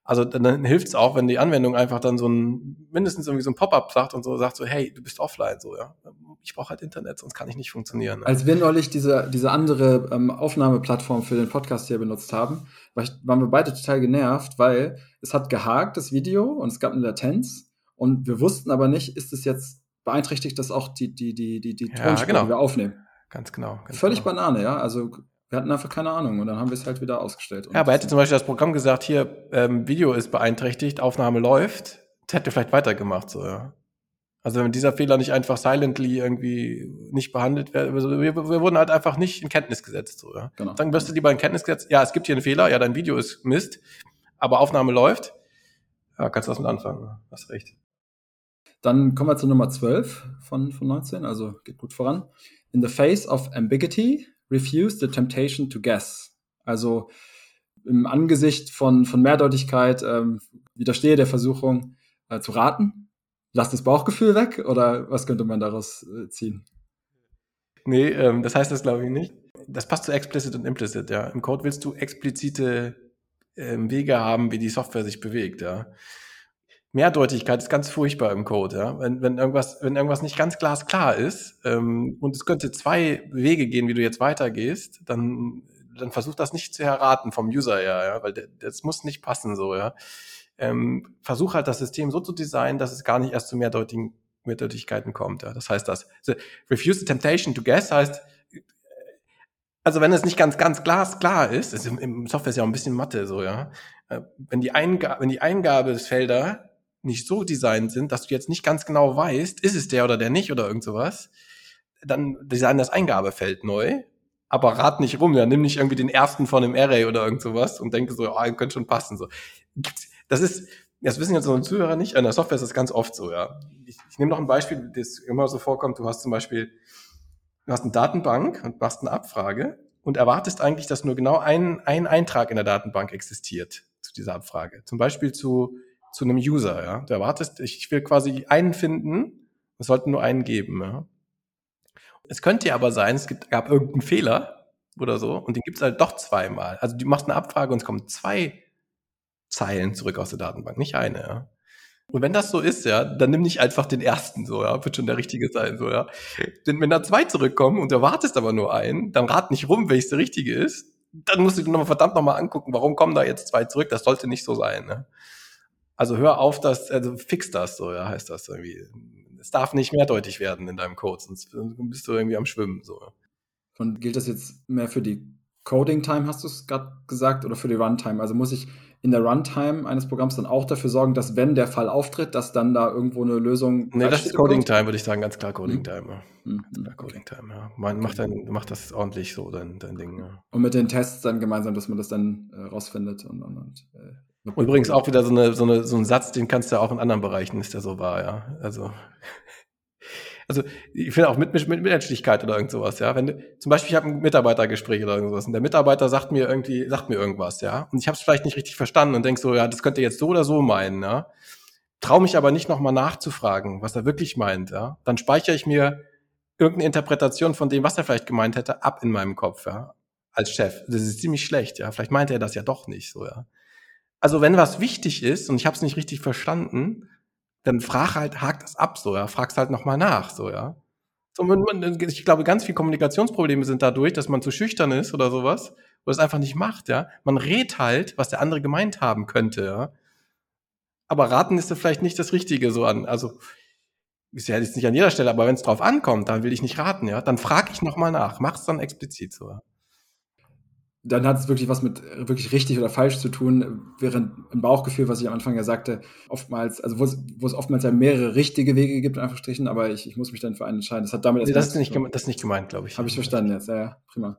Also dann, dann hilft es auch, wenn die Anwendung einfach dann so ein, mindestens irgendwie so ein Pop-up sagt und so sagt so, hey, du bist offline, so, ja. Ich brauche halt Internet, sonst kann ich nicht funktionieren. Ne? Als wir neulich diese, diese andere ähm, Aufnahmeplattform für den Podcast hier benutzt haben, war ich, waren wir beide total genervt, weil es hat gehakt, das Video, und es gab eine Latenz. Und wir wussten aber nicht, ist es jetzt beeinträchtigt das auch die, die, die, die, die ja, genau. die wir aufnehmen. Ganz genau. Ganz Völlig genau. Banane, ja. Also wir hatten einfach keine Ahnung und dann haben wir es halt wieder ausgestellt. Ja, aber hätte zum Beispiel das Programm gesagt, hier, ähm, Video ist beeinträchtigt, Aufnahme läuft, das hätte vielleicht weitergemacht, so, ja. Also wenn dieser Fehler nicht einfach silently irgendwie nicht behandelt wird, also wir, wir wurden halt einfach nicht in Kenntnis gesetzt. So, ja. Genau. Dann wirst du lieber in Kenntnis gesetzt, ja, es gibt hier einen Fehler, ja, dein Video ist Mist, aber Aufnahme läuft. Ja, kannst du was mit anfangen, hast recht. Dann kommen wir zu Nummer 12 von, von 19, also geht gut voran. In the face of ambiguity, refuse the temptation to guess. Also im Angesicht von, von Mehrdeutigkeit ähm, widerstehe der Versuchung äh, zu raten. Lass das Bauchgefühl weg oder was könnte man daraus äh, ziehen? Nee, ähm, das heißt das glaube ich nicht. Das passt zu explicit und implicit, ja. Im Code willst du explizite ähm, Wege haben, wie die Software sich bewegt, ja. Mehrdeutigkeit ist ganz furchtbar im Code, ja. Wenn, wenn irgendwas, wenn irgendwas nicht ganz glasklar ist ähm, und es könnte zwei Wege gehen, wie du jetzt weitergehst, dann, dann versuch das nicht zu erraten vom User her, ja, weil das muss nicht passen so, ja. Ähm, versuch halt das System so zu designen, dass es gar nicht erst zu mehrdeutigen Mehrdeutigkeiten kommt. Ja. Das heißt, das so, refuse the temptation to guess heißt, also wenn es nicht ganz, ganz glasklar ist, ist im, im Software ist ja auch ein bisschen Mathe so, ja. Äh, wenn die, Eingabe, wenn die Eingabesfelder nicht so designt sind, dass du jetzt nicht ganz genau weißt, ist es der oder der nicht oder irgend sowas, dann design das Eingabefeld neu, aber rat nicht rum, ja, nimm nicht irgendwie den ersten von dem Array oder irgend sowas und denke so, ah, oh, könnte schon passen, so. Das ist, das wissen jetzt unsere Zuhörer nicht, in der Software ist das ganz oft so, ja. Ich, ich nehme noch ein Beispiel, das immer so vorkommt, du hast zum Beispiel, du hast eine Datenbank und machst eine Abfrage und erwartest eigentlich, dass nur genau ein, ein Eintrag in der Datenbank existiert zu dieser Abfrage. Zum Beispiel zu zu einem User, ja. Du erwartest, ich will quasi einen finden, es sollten nur einen geben, ja. Es könnte ja aber sein, es gibt, gab irgendeinen Fehler oder so und den gibt es halt doch zweimal. Also du machst eine Abfrage und es kommen zwei Zeilen zurück aus der Datenbank, nicht eine, ja. Und wenn das so ist, ja, dann nimm nicht einfach den ersten, so, ja, wird schon der richtige sein, so, ja. Denn wenn da zwei zurückkommen und du erwartest aber nur einen, dann rat nicht rum, welches der richtige ist. Dann musst du dir nochmal verdammt nochmal angucken, warum kommen da jetzt zwei zurück? Das sollte nicht so sein, ne? Also hör auf, das, also fix das so, ja, heißt das irgendwie. Es darf nicht mehrdeutig werden in deinem Code, sonst bist du irgendwie am Schwimmen. So. Und gilt das jetzt mehr für die Coding-Time, hast du es gerade gesagt, oder für die Runtime? Also muss ich in der Runtime eines Programms dann auch dafür sorgen, dass wenn der Fall auftritt, dass dann da irgendwo eine Lösung. Nee, das ist Coding-Time, würde ich sagen, ganz klar Coding-Time. Mhm. Ja. Coding-Time, ja. Man macht, dann, macht das ordentlich so, dein, dein Ding. Ja. Und mit den Tests dann gemeinsam, dass man das dann äh, rausfindet und, und, und äh, und übrigens auch wieder so, eine, so, eine, so ein Satz, den kannst du auch in anderen Bereichen, ist der so wahr, ja. Also, also ich finde auch mit, mit, mit Menschlichkeit oder irgend sowas, ja. Wenn du, zum Beispiel, ich habe ein Mitarbeitergespräch oder irgendwas und der Mitarbeiter sagt mir irgendwie, sagt mir irgendwas, ja. Und ich habe es vielleicht nicht richtig verstanden und denk so, ja, das könnte jetzt so oder so meinen, ja. Trau mich aber nicht nochmal nachzufragen, was er wirklich meint, ja. Dann speichere ich mir irgendeine Interpretation von dem, was er vielleicht gemeint hätte, ab in meinem Kopf, ja. Als Chef. Das ist ziemlich schlecht, ja. Vielleicht meinte er das ja doch nicht so, ja. Also wenn was wichtig ist und ich habe es nicht richtig verstanden, dann frag halt, hakt das ab, so, ja, fragst halt nochmal nach, so, ja. So, ich glaube, ganz viele Kommunikationsprobleme sind dadurch, dass man zu schüchtern ist oder sowas, oder es einfach nicht macht, ja. Man redet halt, was der andere gemeint haben könnte, ja. Aber raten ist da vielleicht nicht das Richtige so an. Also, ist ja jetzt nicht an jeder Stelle, aber wenn es drauf ankommt, dann will ich nicht raten, ja. Dann frag ich nochmal nach, mach's dann explizit so, ja dann hat es wirklich was mit äh, wirklich richtig oder falsch zu tun, während im Bauchgefühl, was ich am Anfang ja sagte, oftmals, also wo es, wo es oftmals ja mehrere richtige Wege gibt, einfach strichen, aber ich, ich muss mich dann für einen entscheiden. Das hat damit nee, das, ist nicht, das ist nicht gemeint, glaube ich. Habe ich verstanden jetzt, ja, ja, prima.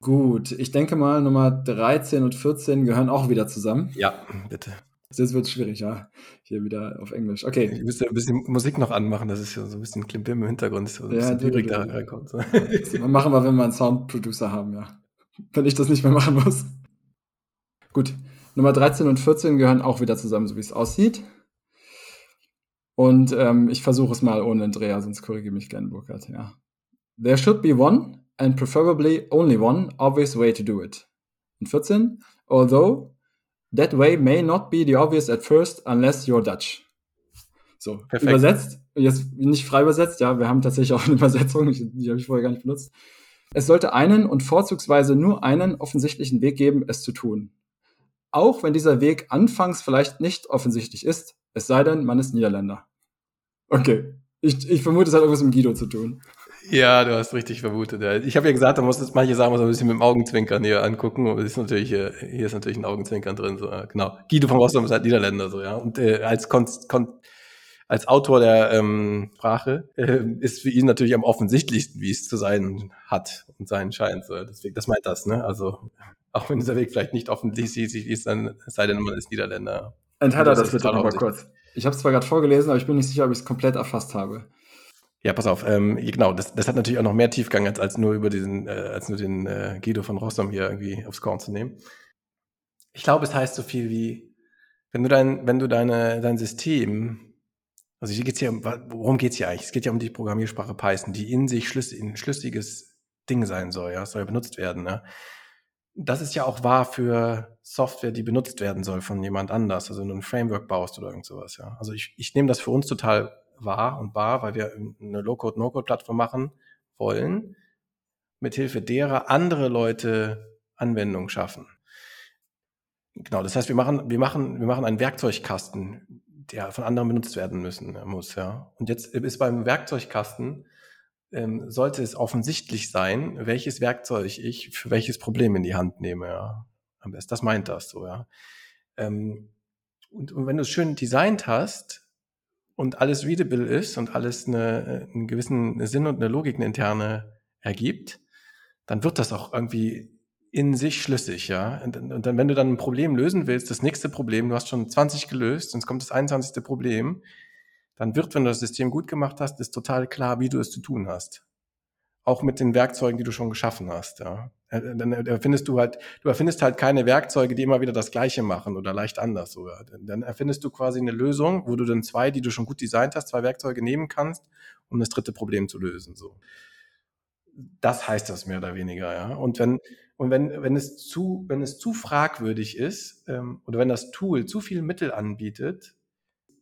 Gut, ich denke mal, Nummer 13 und 14 gehören auch wieder zusammen. Ja, bitte. Jetzt wird es schwierig, ja. Hier wieder auf Englisch. Okay. Ich müsste ein bisschen Musik noch anmachen, das ist ja so ein bisschen Klimbim im Hintergrund. So ein ja, schwierig da reinkommt. So. machen wir, wenn wir einen Soundproducer haben, ja wenn ich das nicht mehr machen muss. Gut, Nummer 13 und 14 gehören auch wieder zusammen, so wie es aussieht. Und ähm, ich versuche es mal ohne Andrea, sonst korrigiere mich gerne, Burkhard. Ja. There should be one, and preferably only one, obvious way to do it. Und 14, although that way may not be the obvious at first unless you're Dutch. So, Perfekt. übersetzt, jetzt nicht frei übersetzt, ja, wir haben tatsächlich auch eine Übersetzung, die habe ich vorher gar nicht benutzt. Es sollte einen und vorzugsweise nur einen offensichtlichen Weg geben, es zu tun. Auch wenn dieser Weg anfangs vielleicht nicht offensichtlich ist, es sei denn, man ist Niederländer. Okay. Ich, ich vermute, es hat irgendwas mit Guido zu tun. Ja, du hast richtig vermutet. Ja. Ich habe ja gesagt, da muss es manche Sachen muss ein bisschen mit dem Augenzwinkern hier angucken. Und ist natürlich, hier, hier ist natürlich ein Augenzwinkern drin. So, genau. Guido von Rostock ist halt Niederländer, so, ja. Und äh, als Kon Kon als Autor der ähm, Sprache äh, ist für ihn natürlich am offensichtlichsten, wie es zu sein hat und sein scheint. So. Deswegen, das meint das, ne? Also auch wenn dieser Weg vielleicht nicht offensichtlich ist, dann sei denn, man ist Niederländer. Enthalte das bitte nochmal kurz. Ich habe es zwar gerade vorgelesen, aber ich bin nicht sicher, ob ich es komplett erfasst habe. Ja, pass auf, ähm, genau, das, das hat natürlich auch noch mehr Tiefgang, als, als nur über diesen, äh, als nur den äh, Guido von Rossum hier irgendwie aufs Korn zu nehmen. Ich glaube, es heißt so viel wie, wenn du dein, wenn du deine, dein System, also hier geht's ja, worum geht's hier eigentlich? Es geht ja um die Programmiersprache Python, die in sich schlüssig, ein schlüssiges Ding sein soll, ja, soll ja benutzt werden, ne? Das ist ja auch wahr für Software, die benutzt werden soll von jemand anders, also wenn du ein Framework baust oder irgend sowas, ja. Also ich, ich nehme das für uns total wahr und wahr, weil wir eine Low-Code-No-Code-Plattform machen wollen, mithilfe derer andere Leute Anwendungen schaffen. Genau, das heißt, wir machen, wir machen, wir machen einen Werkzeugkasten, der von anderen benutzt werden müssen muss, ja. Und jetzt ist beim Werkzeugkasten ähm, sollte es offensichtlich sein, welches Werkzeug ich für welches Problem in die Hand nehme, ja. Am besten, das meint das so, ja. Ähm, und, und wenn du es schön designt hast und alles readable ist und alles eine, einen gewissen Sinn und eine Logik eine interne ergibt, dann wird das auch irgendwie in sich schlüssig, ja. Und, und, dann, wenn du dann ein Problem lösen willst, das nächste Problem, du hast schon 20 gelöst, sonst kommt das 21. Problem, dann wird, wenn du das System gut gemacht hast, ist total klar, wie du es zu tun hast. Auch mit den Werkzeugen, die du schon geschaffen hast, ja. Äh, dann erfindest du halt, du erfindest halt keine Werkzeuge, die immer wieder das Gleiche machen oder leicht anders sogar. Dann erfindest du quasi eine Lösung, wo du dann zwei, die du schon gut designt hast, zwei Werkzeuge nehmen kannst, um das dritte Problem zu lösen, so. Das heißt das mehr oder weniger, ja. Und wenn, und wenn, wenn, es zu, wenn es zu fragwürdig ist ähm, oder wenn das Tool zu viel Mittel anbietet,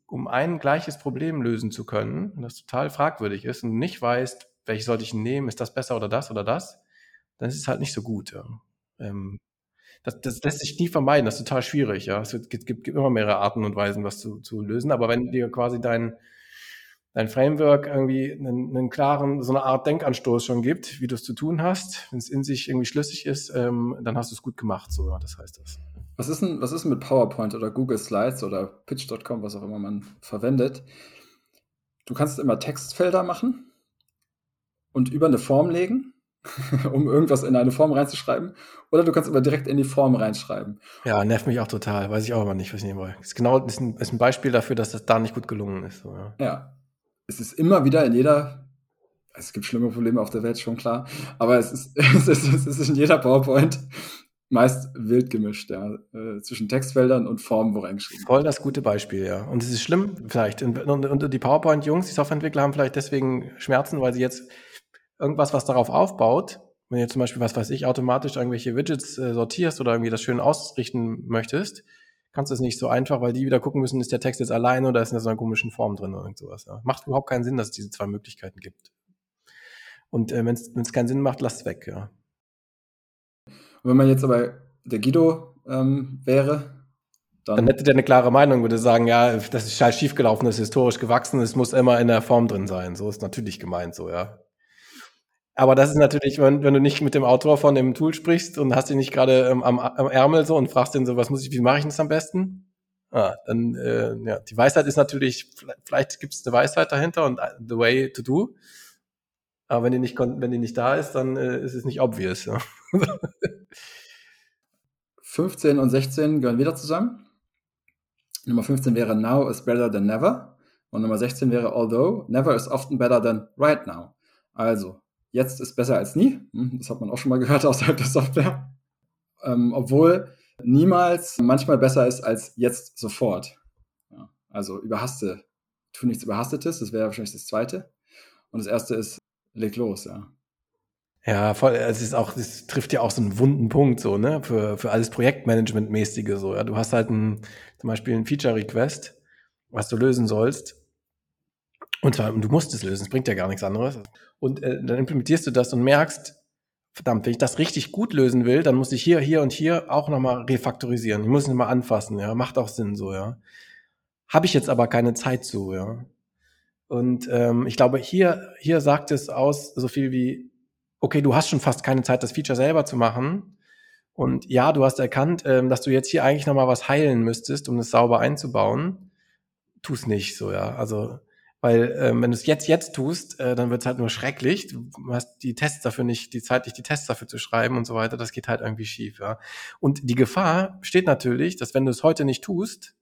um ein gleiches Problem lösen zu können, und das total fragwürdig ist und nicht weißt, welches sollte ich nehmen, ist das besser oder das oder das, dann ist es halt nicht so gut. Ja. Ähm, das, das lässt sich nie vermeiden, das ist total schwierig. Ja. Es gibt, gibt, immer mehrere Arten und Weisen, was zu, zu lösen, aber wenn dir quasi dein, dein Framework irgendwie einen, einen klaren, so eine Art Denkanstoß schon gibt, wie du es zu tun hast, wenn es in sich irgendwie schlüssig ist, ähm, dann hast du es gut gemacht, so, das heißt das. Was ist denn, was ist mit PowerPoint oder Google Slides oder Pitch.com, was auch immer man verwendet? Du kannst immer Textfelder machen und über eine Form legen, um irgendwas in eine Form reinzuschreiben. Oder du kannst immer direkt in die Form reinschreiben. Ja, nervt mich auch total. Weiß ich auch immer nicht, was ich nehmen will. Das ist genau ist ein, ist ein Beispiel dafür, dass das da nicht gut gelungen ist. So, ja. ja es ist immer wieder in jeder, es gibt schlimme Probleme auf der Welt, schon klar, aber es ist, es ist, es ist in jeder PowerPoint meist wild gemischt, ja, äh, zwischen Textfeldern und Formen, wo reingeschrieben Voll das gute Beispiel, ja. Und es ist schlimm, vielleicht. Und, und, und die PowerPoint-Jungs, die Softwareentwickler haben vielleicht deswegen Schmerzen, weil sie jetzt irgendwas, was darauf aufbaut, wenn du zum Beispiel, was weiß ich, automatisch irgendwelche Widgets äh, sortierst oder irgendwie das schön ausrichten möchtest, kannst du es nicht so einfach, weil die wieder gucken müssen, ist der Text jetzt allein oder ist in so einer komischen Form drin oder irgend sowas. Ja. Macht überhaupt keinen Sinn, dass es diese zwei Möglichkeiten gibt. Und äh, wenn es keinen Sinn macht, lass es weg, ja. Und wenn man jetzt aber der Guido ähm, wäre, dann, dann hätte der eine klare Meinung, würde sagen, ja, das ist scheiß schiefgelaufen, das ist historisch gewachsen, es muss immer in der Form drin sein. So ist natürlich gemeint, so, ja. Aber das ist natürlich, wenn, wenn du nicht mit dem Autor von dem Tool sprichst und hast ihn nicht gerade ähm, am, am Ärmel so und fragst ihn so, was muss ich, wie mache ich das am besten? Ah, dann, äh, ja, die Weisheit ist natürlich, vielleicht gibt es eine Weisheit dahinter und uh, the way to do. Aber wenn die nicht, wenn die nicht da ist, dann äh, ist es nicht obvious. Ja. 15 und 16 gehören wieder zusammen. Nummer 15 wäre now is better than never. Und Nummer 16 wäre although never is often better than right now. Also, jetzt ist besser als nie. Hm, das hat man auch schon mal gehört außerhalb der Software. Ähm, obwohl niemals manchmal besser ist als jetzt sofort. Ja, also überhaste, tu nichts Überhastetes, das wäre wahrscheinlich das zweite. Und das erste ist, leg los, ja. Ja, voll, es ist auch, es trifft ja auch so einen wunden Punkt, so, ne, für, für alles Projektmanagement-mäßige, so, ja. Du hast halt ein, zum Beispiel ein Feature-Request, was du lösen sollst. Und zwar, du musst es lösen, es bringt ja gar nichts anderes. Und äh, dann implementierst du das und merkst, verdammt, wenn ich das richtig gut lösen will, dann muss ich hier, hier und hier auch nochmal refaktorisieren. Ich muss es nochmal anfassen, ja. Macht auch Sinn so, ja. Habe ich jetzt aber keine Zeit zu, ja. Und ähm, ich glaube, hier, hier sagt es aus so viel wie, okay, du hast schon fast keine Zeit, das Feature selber zu machen. Und ja, du hast erkannt, ähm, dass du jetzt hier eigentlich nochmal was heilen müsstest, um es sauber einzubauen tu es nicht so, ja. Also, weil ähm, wenn du es jetzt, jetzt tust, äh, dann wird es halt nur schrecklich. Du hast die Tests dafür nicht, die Zeit nicht, die Tests dafür zu schreiben und so weiter. Das geht halt irgendwie schief, ja. Und die Gefahr besteht natürlich, dass wenn du es heute nicht tust,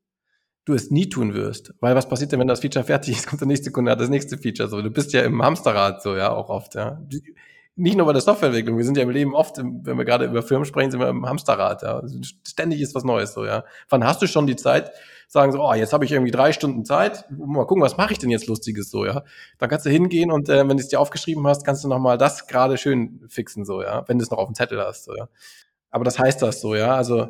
du es nie tun wirst. Weil was passiert denn, wenn das Feature fertig ist, kommt der nächste Kunde, hat das nächste Feature. So, du bist ja im Hamsterrad so, ja, auch oft, ja. Nicht nur bei der Softwareentwicklung, wir sind ja im Leben oft, wenn wir gerade über Firmen sprechen, sind wir im Hamsterrad, ja. Also ständig ist was Neues, so, ja. Wann hast du schon die Zeit, sagen so, oh, jetzt habe ich irgendwie drei Stunden Zeit, mal gucken, was mache ich denn jetzt Lustiges, so, ja. Dann kannst du hingehen und äh, wenn du es dir aufgeschrieben hast, kannst du nochmal das gerade schön fixen, so, ja, wenn du es noch auf dem Zettel hast, so, ja. Aber das heißt das so, ja, also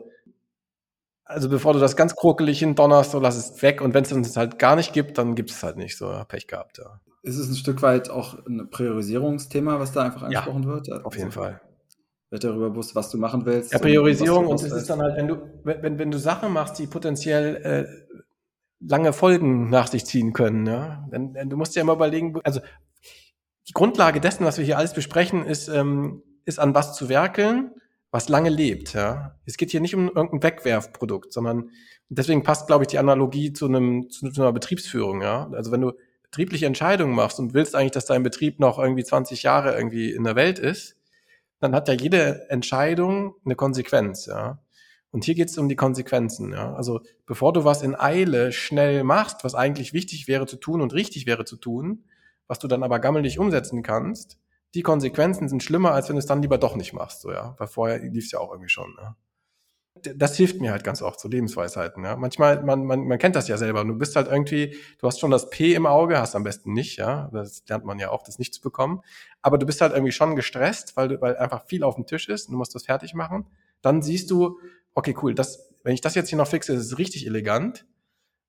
also bevor du das ganz krokelig hindonnerst, so lass es weg. Und wenn es uns halt gar nicht gibt, dann gibt es halt nicht. So, Pech gehabt, ja. Ist es ein Stück weit auch ein Priorisierungsthema, was da einfach angesprochen ja, wird? Auf jeden also, Fall. Wird darüber bewusst, was du machen willst. Ja, Priorisierung und, und es ist dann halt, wenn du, wenn, wenn du Sachen machst, die potenziell äh, lange Folgen nach sich ziehen können, ja, dann, du musst dir immer überlegen, also die Grundlage dessen, was wir hier alles besprechen, ist, ähm, ist an was zu werkeln was lange lebt. Ja. Es geht hier nicht um irgendein Wegwerfprodukt, sondern deswegen passt, glaube ich, die Analogie zu, einem, zu, einer Betriebsführung. Ja. Also wenn du betriebliche Entscheidungen machst und willst eigentlich, dass dein Betrieb noch irgendwie 20 Jahre irgendwie in der Welt ist, dann hat ja jede Entscheidung eine Konsequenz. Ja. Und hier geht es um die Konsequenzen. Ja. Also bevor du was in Eile schnell machst, was eigentlich wichtig wäre zu tun und richtig wäre zu tun, was du dann aber gammelig umsetzen kannst, die Konsequenzen sind schlimmer, als wenn du es dann lieber doch nicht machst, so, ja. Weil vorher lief es ja auch irgendwie schon, ja. Das hilft mir halt ganz oft, so Lebensweisheiten, ja. Manchmal, man, man, man kennt das ja selber. Du bist halt irgendwie, du hast schon das P im Auge, hast am besten nicht, ja. Das lernt man ja auch, das nicht zu bekommen. Aber du bist halt irgendwie schon gestresst, weil, weil einfach viel auf dem Tisch ist und du musst das fertig machen. Dann siehst du, okay, cool, das, wenn ich das jetzt hier noch fixe, ist es richtig elegant.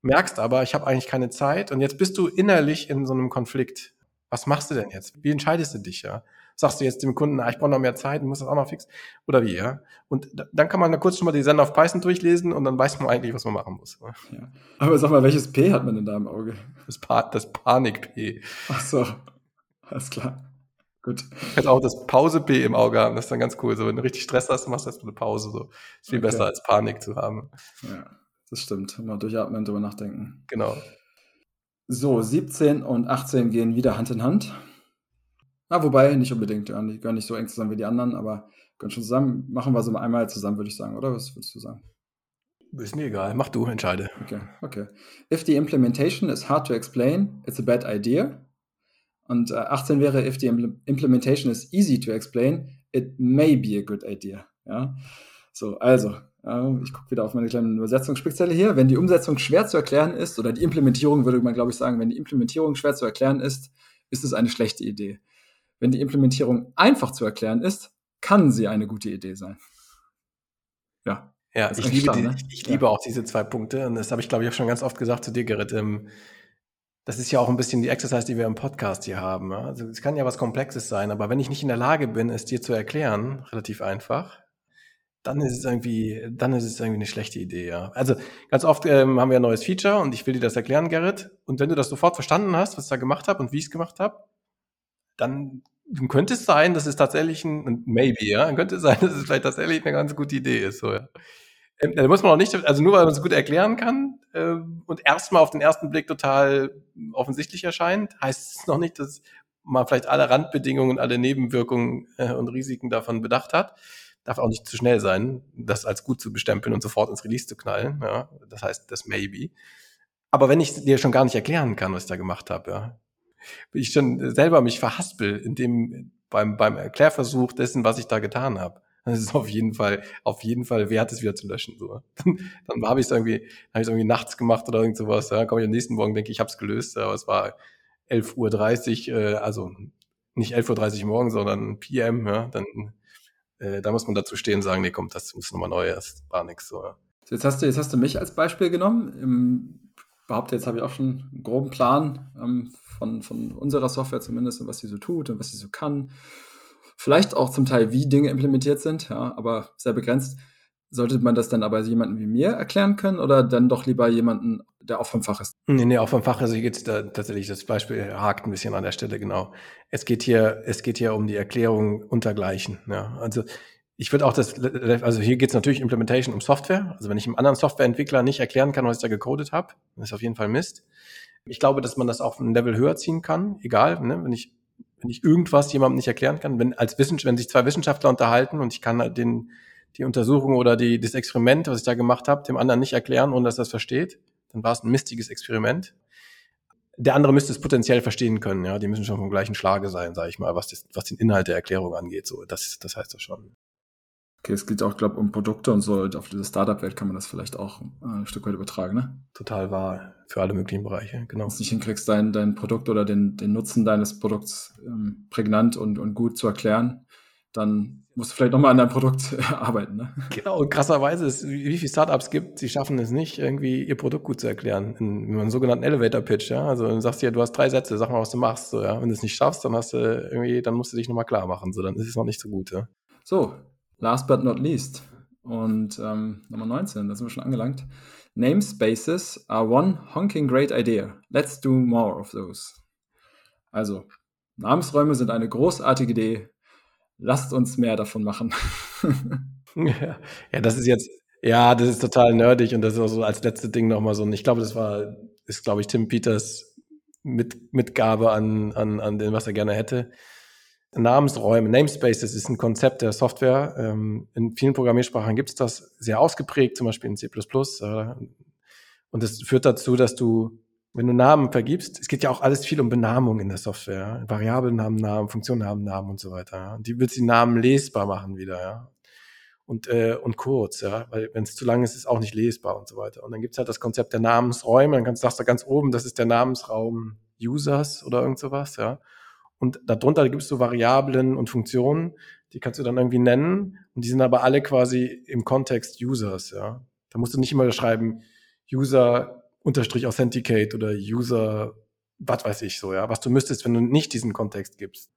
Merkst aber, ich habe eigentlich keine Zeit und jetzt bist du innerlich in so einem Konflikt was machst du denn jetzt? Wie entscheidest du dich, ja? Sagst du jetzt dem Kunden, ah, ich brauche noch mehr Zeit, muss das auch noch fixen? Oder wie, ja? Und dann kann man da kurz schon mal die Sender auf Python durchlesen und dann weiß man eigentlich, was man machen muss. Ja. Aber sag mal, welches P hat man denn da im Auge? Das, pa das Panik-P. Ach so, alles klar. Gut. Du kannst auch das Pause-P im Auge haben, das ist dann ganz cool. So, wenn du richtig Stress hast, machst du erstmal eine Pause. So. Ist viel okay. besser als Panik zu haben. Ja, das stimmt. Mal durchatmen, drüber nachdenken. Genau. So, 17 und 18 gehen wieder Hand in Hand. Na, wobei, nicht unbedingt, ja, die gehören nicht so eng zusammen wie die anderen, aber gehören schon zusammen. Machen wir so mal einmal zusammen, würde ich sagen, oder? Was würdest du sagen? Ist mir egal, mach du, entscheide. Okay, okay. If the implementation is hard to explain, it's a bad idea. Und äh, 18 wäre, if the implementation is easy to explain, it may be a good idea. Ja? So, also, ich gucke wieder auf meine kleine Übersetzungsspickzelle hier. Wenn die Umsetzung schwer zu erklären ist, oder die Implementierung würde man, glaube ich, sagen, wenn die Implementierung schwer zu erklären ist, ist es eine schlechte Idee. Wenn die Implementierung einfach zu erklären ist, kann sie eine gute Idee sein. Ja. Ja, ich liebe, klar, ne? ich, ich liebe auch diese zwei Punkte. Und das habe ich, glaube ich, auch schon ganz oft gesagt zu dir, Gerrit. Ähm, das ist ja auch ein bisschen die Exercise, die wir im Podcast hier haben. Also es kann ja was Komplexes sein, aber wenn ich nicht in der Lage bin, es dir zu erklären, relativ einfach, dann ist es irgendwie, dann ist es irgendwie eine schlechte Idee, ja. Also ganz oft ähm, haben wir ein neues Feature und ich will dir das erklären, Gerrit. Und wenn du das sofort verstanden hast, was ich da gemacht habe und wie ich es gemacht habe, dann, könnte es sein, dass es tatsächlich ein, maybe, ja, könnte es sein, dass es vielleicht tatsächlich eine ganz gute Idee ist, so, ja. Ähm, da muss man auch nicht, also nur weil man es gut erklären kann ähm, und erstmal auf den ersten Blick total offensichtlich erscheint, heißt es noch nicht, dass man vielleicht alle Randbedingungen, alle Nebenwirkungen äh, und Risiken davon bedacht hat darf auch nicht zu schnell sein, das als gut zu bestempeln und sofort ins Release zu knallen. Ja? Das heißt, das Maybe. Aber wenn ich dir schon gar nicht erklären kann, was ich da gemacht habe, ja, ich schon selber mich verhaspel in dem beim beim Erklärversuch dessen, was ich da getan habe. Das ist auf jeden Fall auf jeden Fall wert, es wieder zu löschen. So. Dann, dann habe ich es irgendwie, habe ich irgendwie nachts gemacht oder irgend sowas. Ja, komme ich am nächsten Morgen, denke ich, habe es gelöst. Aber es war 11.30 Uhr, äh, also nicht 11.30 Uhr morgen, sondern PM. Ja, dann äh, da muss man dazu stehen und sagen, nee, komm, das muss nochmal neu, das war nix. So. Jetzt hast du, jetzt hast du mich als Beispiel genommen. Im, behaupte, jetzt habe ich auch schon einen groben Plan ähm, von, von unserer Software zumindest und was sie so tut und was sie so kann. Vielleicht auch zum Teil, wie Dinge implementiert sind, ja, aber sehr begrenzt. Sollte man das dann aber jemandem wie mir erklären können oder dann doch lieber jemanden, der auch vom Fach ist? Nee, nee, auch vom Fach. Also hier geht es da tatsächlich, das Beispiel hakt ein bisschen an der Stelle, genau. Es geht hier, es geht hier um die Erklärung untergleichen. Ja. Also ich würde auch das, also hier geht es natürlich Implementation um Software. Also wenn ich einem anderen Softwareentwickler nicht erklären kann, was ich da gecodet habe, ist auf jeden Fall Mist. Ich glaube, dass man das auf ein Level höher ziehen kann, egal, ne? wenn ich wenn ich irgendwas jemandem nicht erklären kann, wenn als Wissenschaftler, wenn sich zwei Wissenschaftler unterhalten und ich kann halt den die Untersuchung oder die, das Experiment, was ich da gemacht habe, dem anderen nicht erklären, ohne dass er das versteht, dann war es ein mistiges Experiment. Der andere müsste es potenziell verstehen können, ja. Die müssen schon vom gleichen Schlage sein, sage ich mal, was, das, was den Inhalt der Erklärung angeht. So, das, das heißt das schon. Okay, es geht auch, glaube ich, um Produkte und so. Auf diese Startup-Welt kann man das vielleicht auch äh, ein Stück weit übertragen, ne? Total wahr. Für alle möglichen Bereiche, genau. Wenn du nicht hinkriegst, dein, dein Produkt oder den, den Nutzen deines Produkts ähm, prägnant und, und gut zu erklären, dann musst du vielleicht nochmal an deinem Produkt arbeiten. Ne? Genau, und krasserweise ist, wie viele Startups gibt, sie schaffen es nicht, irgendwie ihr Produkt gut zu erklären. In, in einem sogenannten Elevator Pitch, ja. Also du sagst ja, du hast drei Sätze, sag mal, was du machst. So, ja. Wenn du es nicht schaffst, dann hast du irgendwie, dann musst du dich nochmal klar machen. So, dann ist es noch nicht so gut. Ja. So, last but not least. Und ähm, Nummer 19, da sind wir schon angelangt. Namespaces are one honking great idea. Let's do more of those. Also, Namensräume sind eine großartige Idee lasst uns mehr davon machen. ja, ja, das ist jetzt, ja, das ist total nerdig und das ist auch so als letzte Ding nochmal so. Und ich glaube, das war, ist, glaube ich, Tim Peters mit, Mitgabe an, an, an dem, was er gerne hätte. Namensräume, Namespaces ist ein Konzept der Software. Ähm, in vielen Programmiersprachen gibt es das sehr ausgeprägt, zum Beispiel in C++. Und das führt dazu, dass du wenn du Namen vergibst, es geht ja auch alles viel um Benamung in der Software. Variablen haben Namen, Funktionen haben Namen und so weiter. Ja. Und die willst die Namen lesbar machen wieder, ja. Und, äh, und kurz, ja, weil wenn es zu lang ist, ist es auch nicht lesbar und so weiter. Und dann gibt's halt das Konzept der Namensräume, dann kannst, sagst du ganz oben, das ist der Namensraum Users oder irgend sowas, ja. Und darunter gibst du Variablen und Funktionen, die kannst du dann irgendwie nennen, und die sind aber alle quasi im Kontext Users, ja. Da musst du nicht immer schreiben, User Unterstrich Authenticate oder User, was weiß ich so, ja, was du müsstest, wenn du nicht diesen Kontext gibst.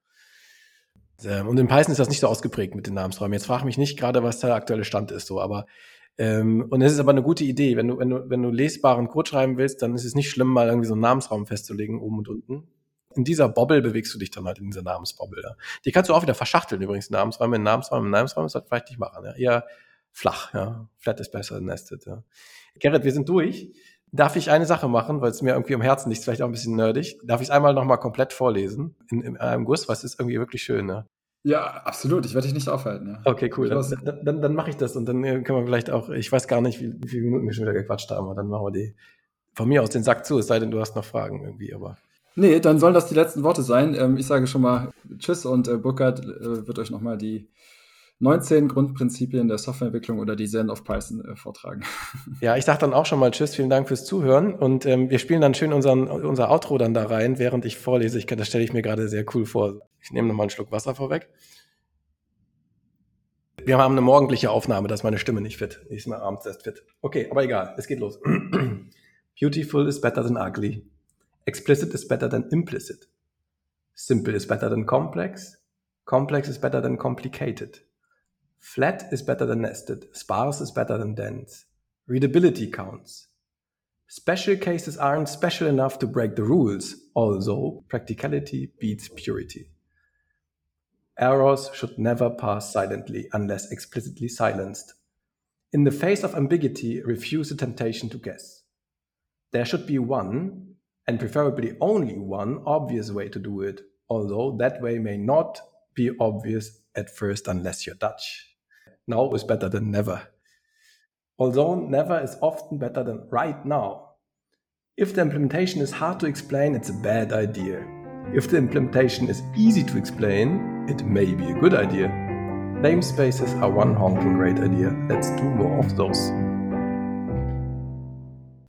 Ähm, und in Python ist das nicht so ausgeprägt mit den Namensräumen. Jetzt frage mich nicht gerade, was der aktuelle Stand ist, so, aber ähm, und es ist aber eine gute Idee. Wenn du, wenn du, wenn du lesbaren Code schreiben willst, dann ist es nicht schlimm, mal irgendwie so einen Namensraum festzulegen, oben und unten. In dieser Bobble bewegst du dich dann halt in dieser Namensbobble. Ja. Die kannst du auch wieder verschachteln, übrigens, Namensräume in Namensräume in Namensräume, das vielleicht nicht machen. Ja. Eher flach, ja. Flat ist besser nested, ja. Gerrit, wir sind durch. Darf ich eine Sache machen, weil es mir irgendwie am Herzen liegt, vielleicht auch ein bisschen nerdig. Darf ich es einmal nochmal komplett vorlesen in, in einem Guss? Was ist irgendwie wirklich schön, ne? Ja, absolut. Ich werde dich nicht aufhalten. Ja. Okay, cool. Dann, dann, dann, dann mache ich das und dann äh, können wir vielleicht auch, ich weiß gar nicht, wie, wie viele Minuten wir schon wieder gequatscht haben, aber dann machen wir die von mir aus den Sack zu, es sei denn, du hast noch Fragen irgendwie, aber. Nee, dann sollen das die letzten Worte sein. Ähm, ich sage schon mal Tschüss und äh, Burkhard äh, wird euch nochmal die 19 Grundprinzipien der Softwareentwicklung oder die Zen of Python äh, vortragen. Ja, ich sage dann auch schon mal Tschüss, vielen Dank fürs Zuhören und ähm, wir spielen dann schön unseren, unser Outro dann da rein, während ich vorlese. Ich, das stelle ich mir gerade sehr cool vor. Ich nehme nochmal einen Schluck Wasser vorweg. Wir haben eine morgendliche Aufnahme, dass meine Stimme nicht fit. Ist mal abends erst fit. Okay, aber egal, es geht los. Beautiful is better than ugly. Explicit is better than implicit. Simple is better than complex. Complex is better than complicated. Flat is better than nested. Sparse is better than dense. Readability counts. Special cases aren't special enough to break the rules, although practicality beats purity. Errors should never pass silently unless explicitly silenced. In the face of ambiguity, refuse the temptation to guess. There should be one, and preferably only one, obvious way to do it, although that way may not be obvious at first unless you're Dutch. Now is better than never. Although never is often better than right now. If the implementation is hard to explain, it's a bad idea. If the implementation is easy to explain, it may be a good idea. Namespaces are one honking great idea. Let's do more of those.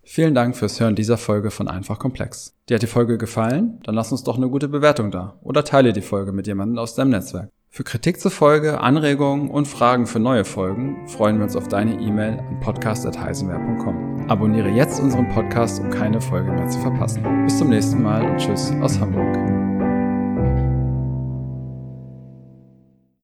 Vielen Dank fürs Hören dieser Folge von Einfach Komplex. Dir hat die Folge gefallen? Dann lass uns doch eine gute Bewertung da oder teile die Folge mit jemandem aus deinem Netzwerk. Für Kritik zur Folge, Anregungen und Fragen für neue Folgen freuen wir uns auf deine E-Mail an podcast.heisenwehr.com. Abonniere jetzt unseren Podcast, um keine Folge mehr zu verpassen. Bis zum nächsten Mal und tschüss aus Hamburg.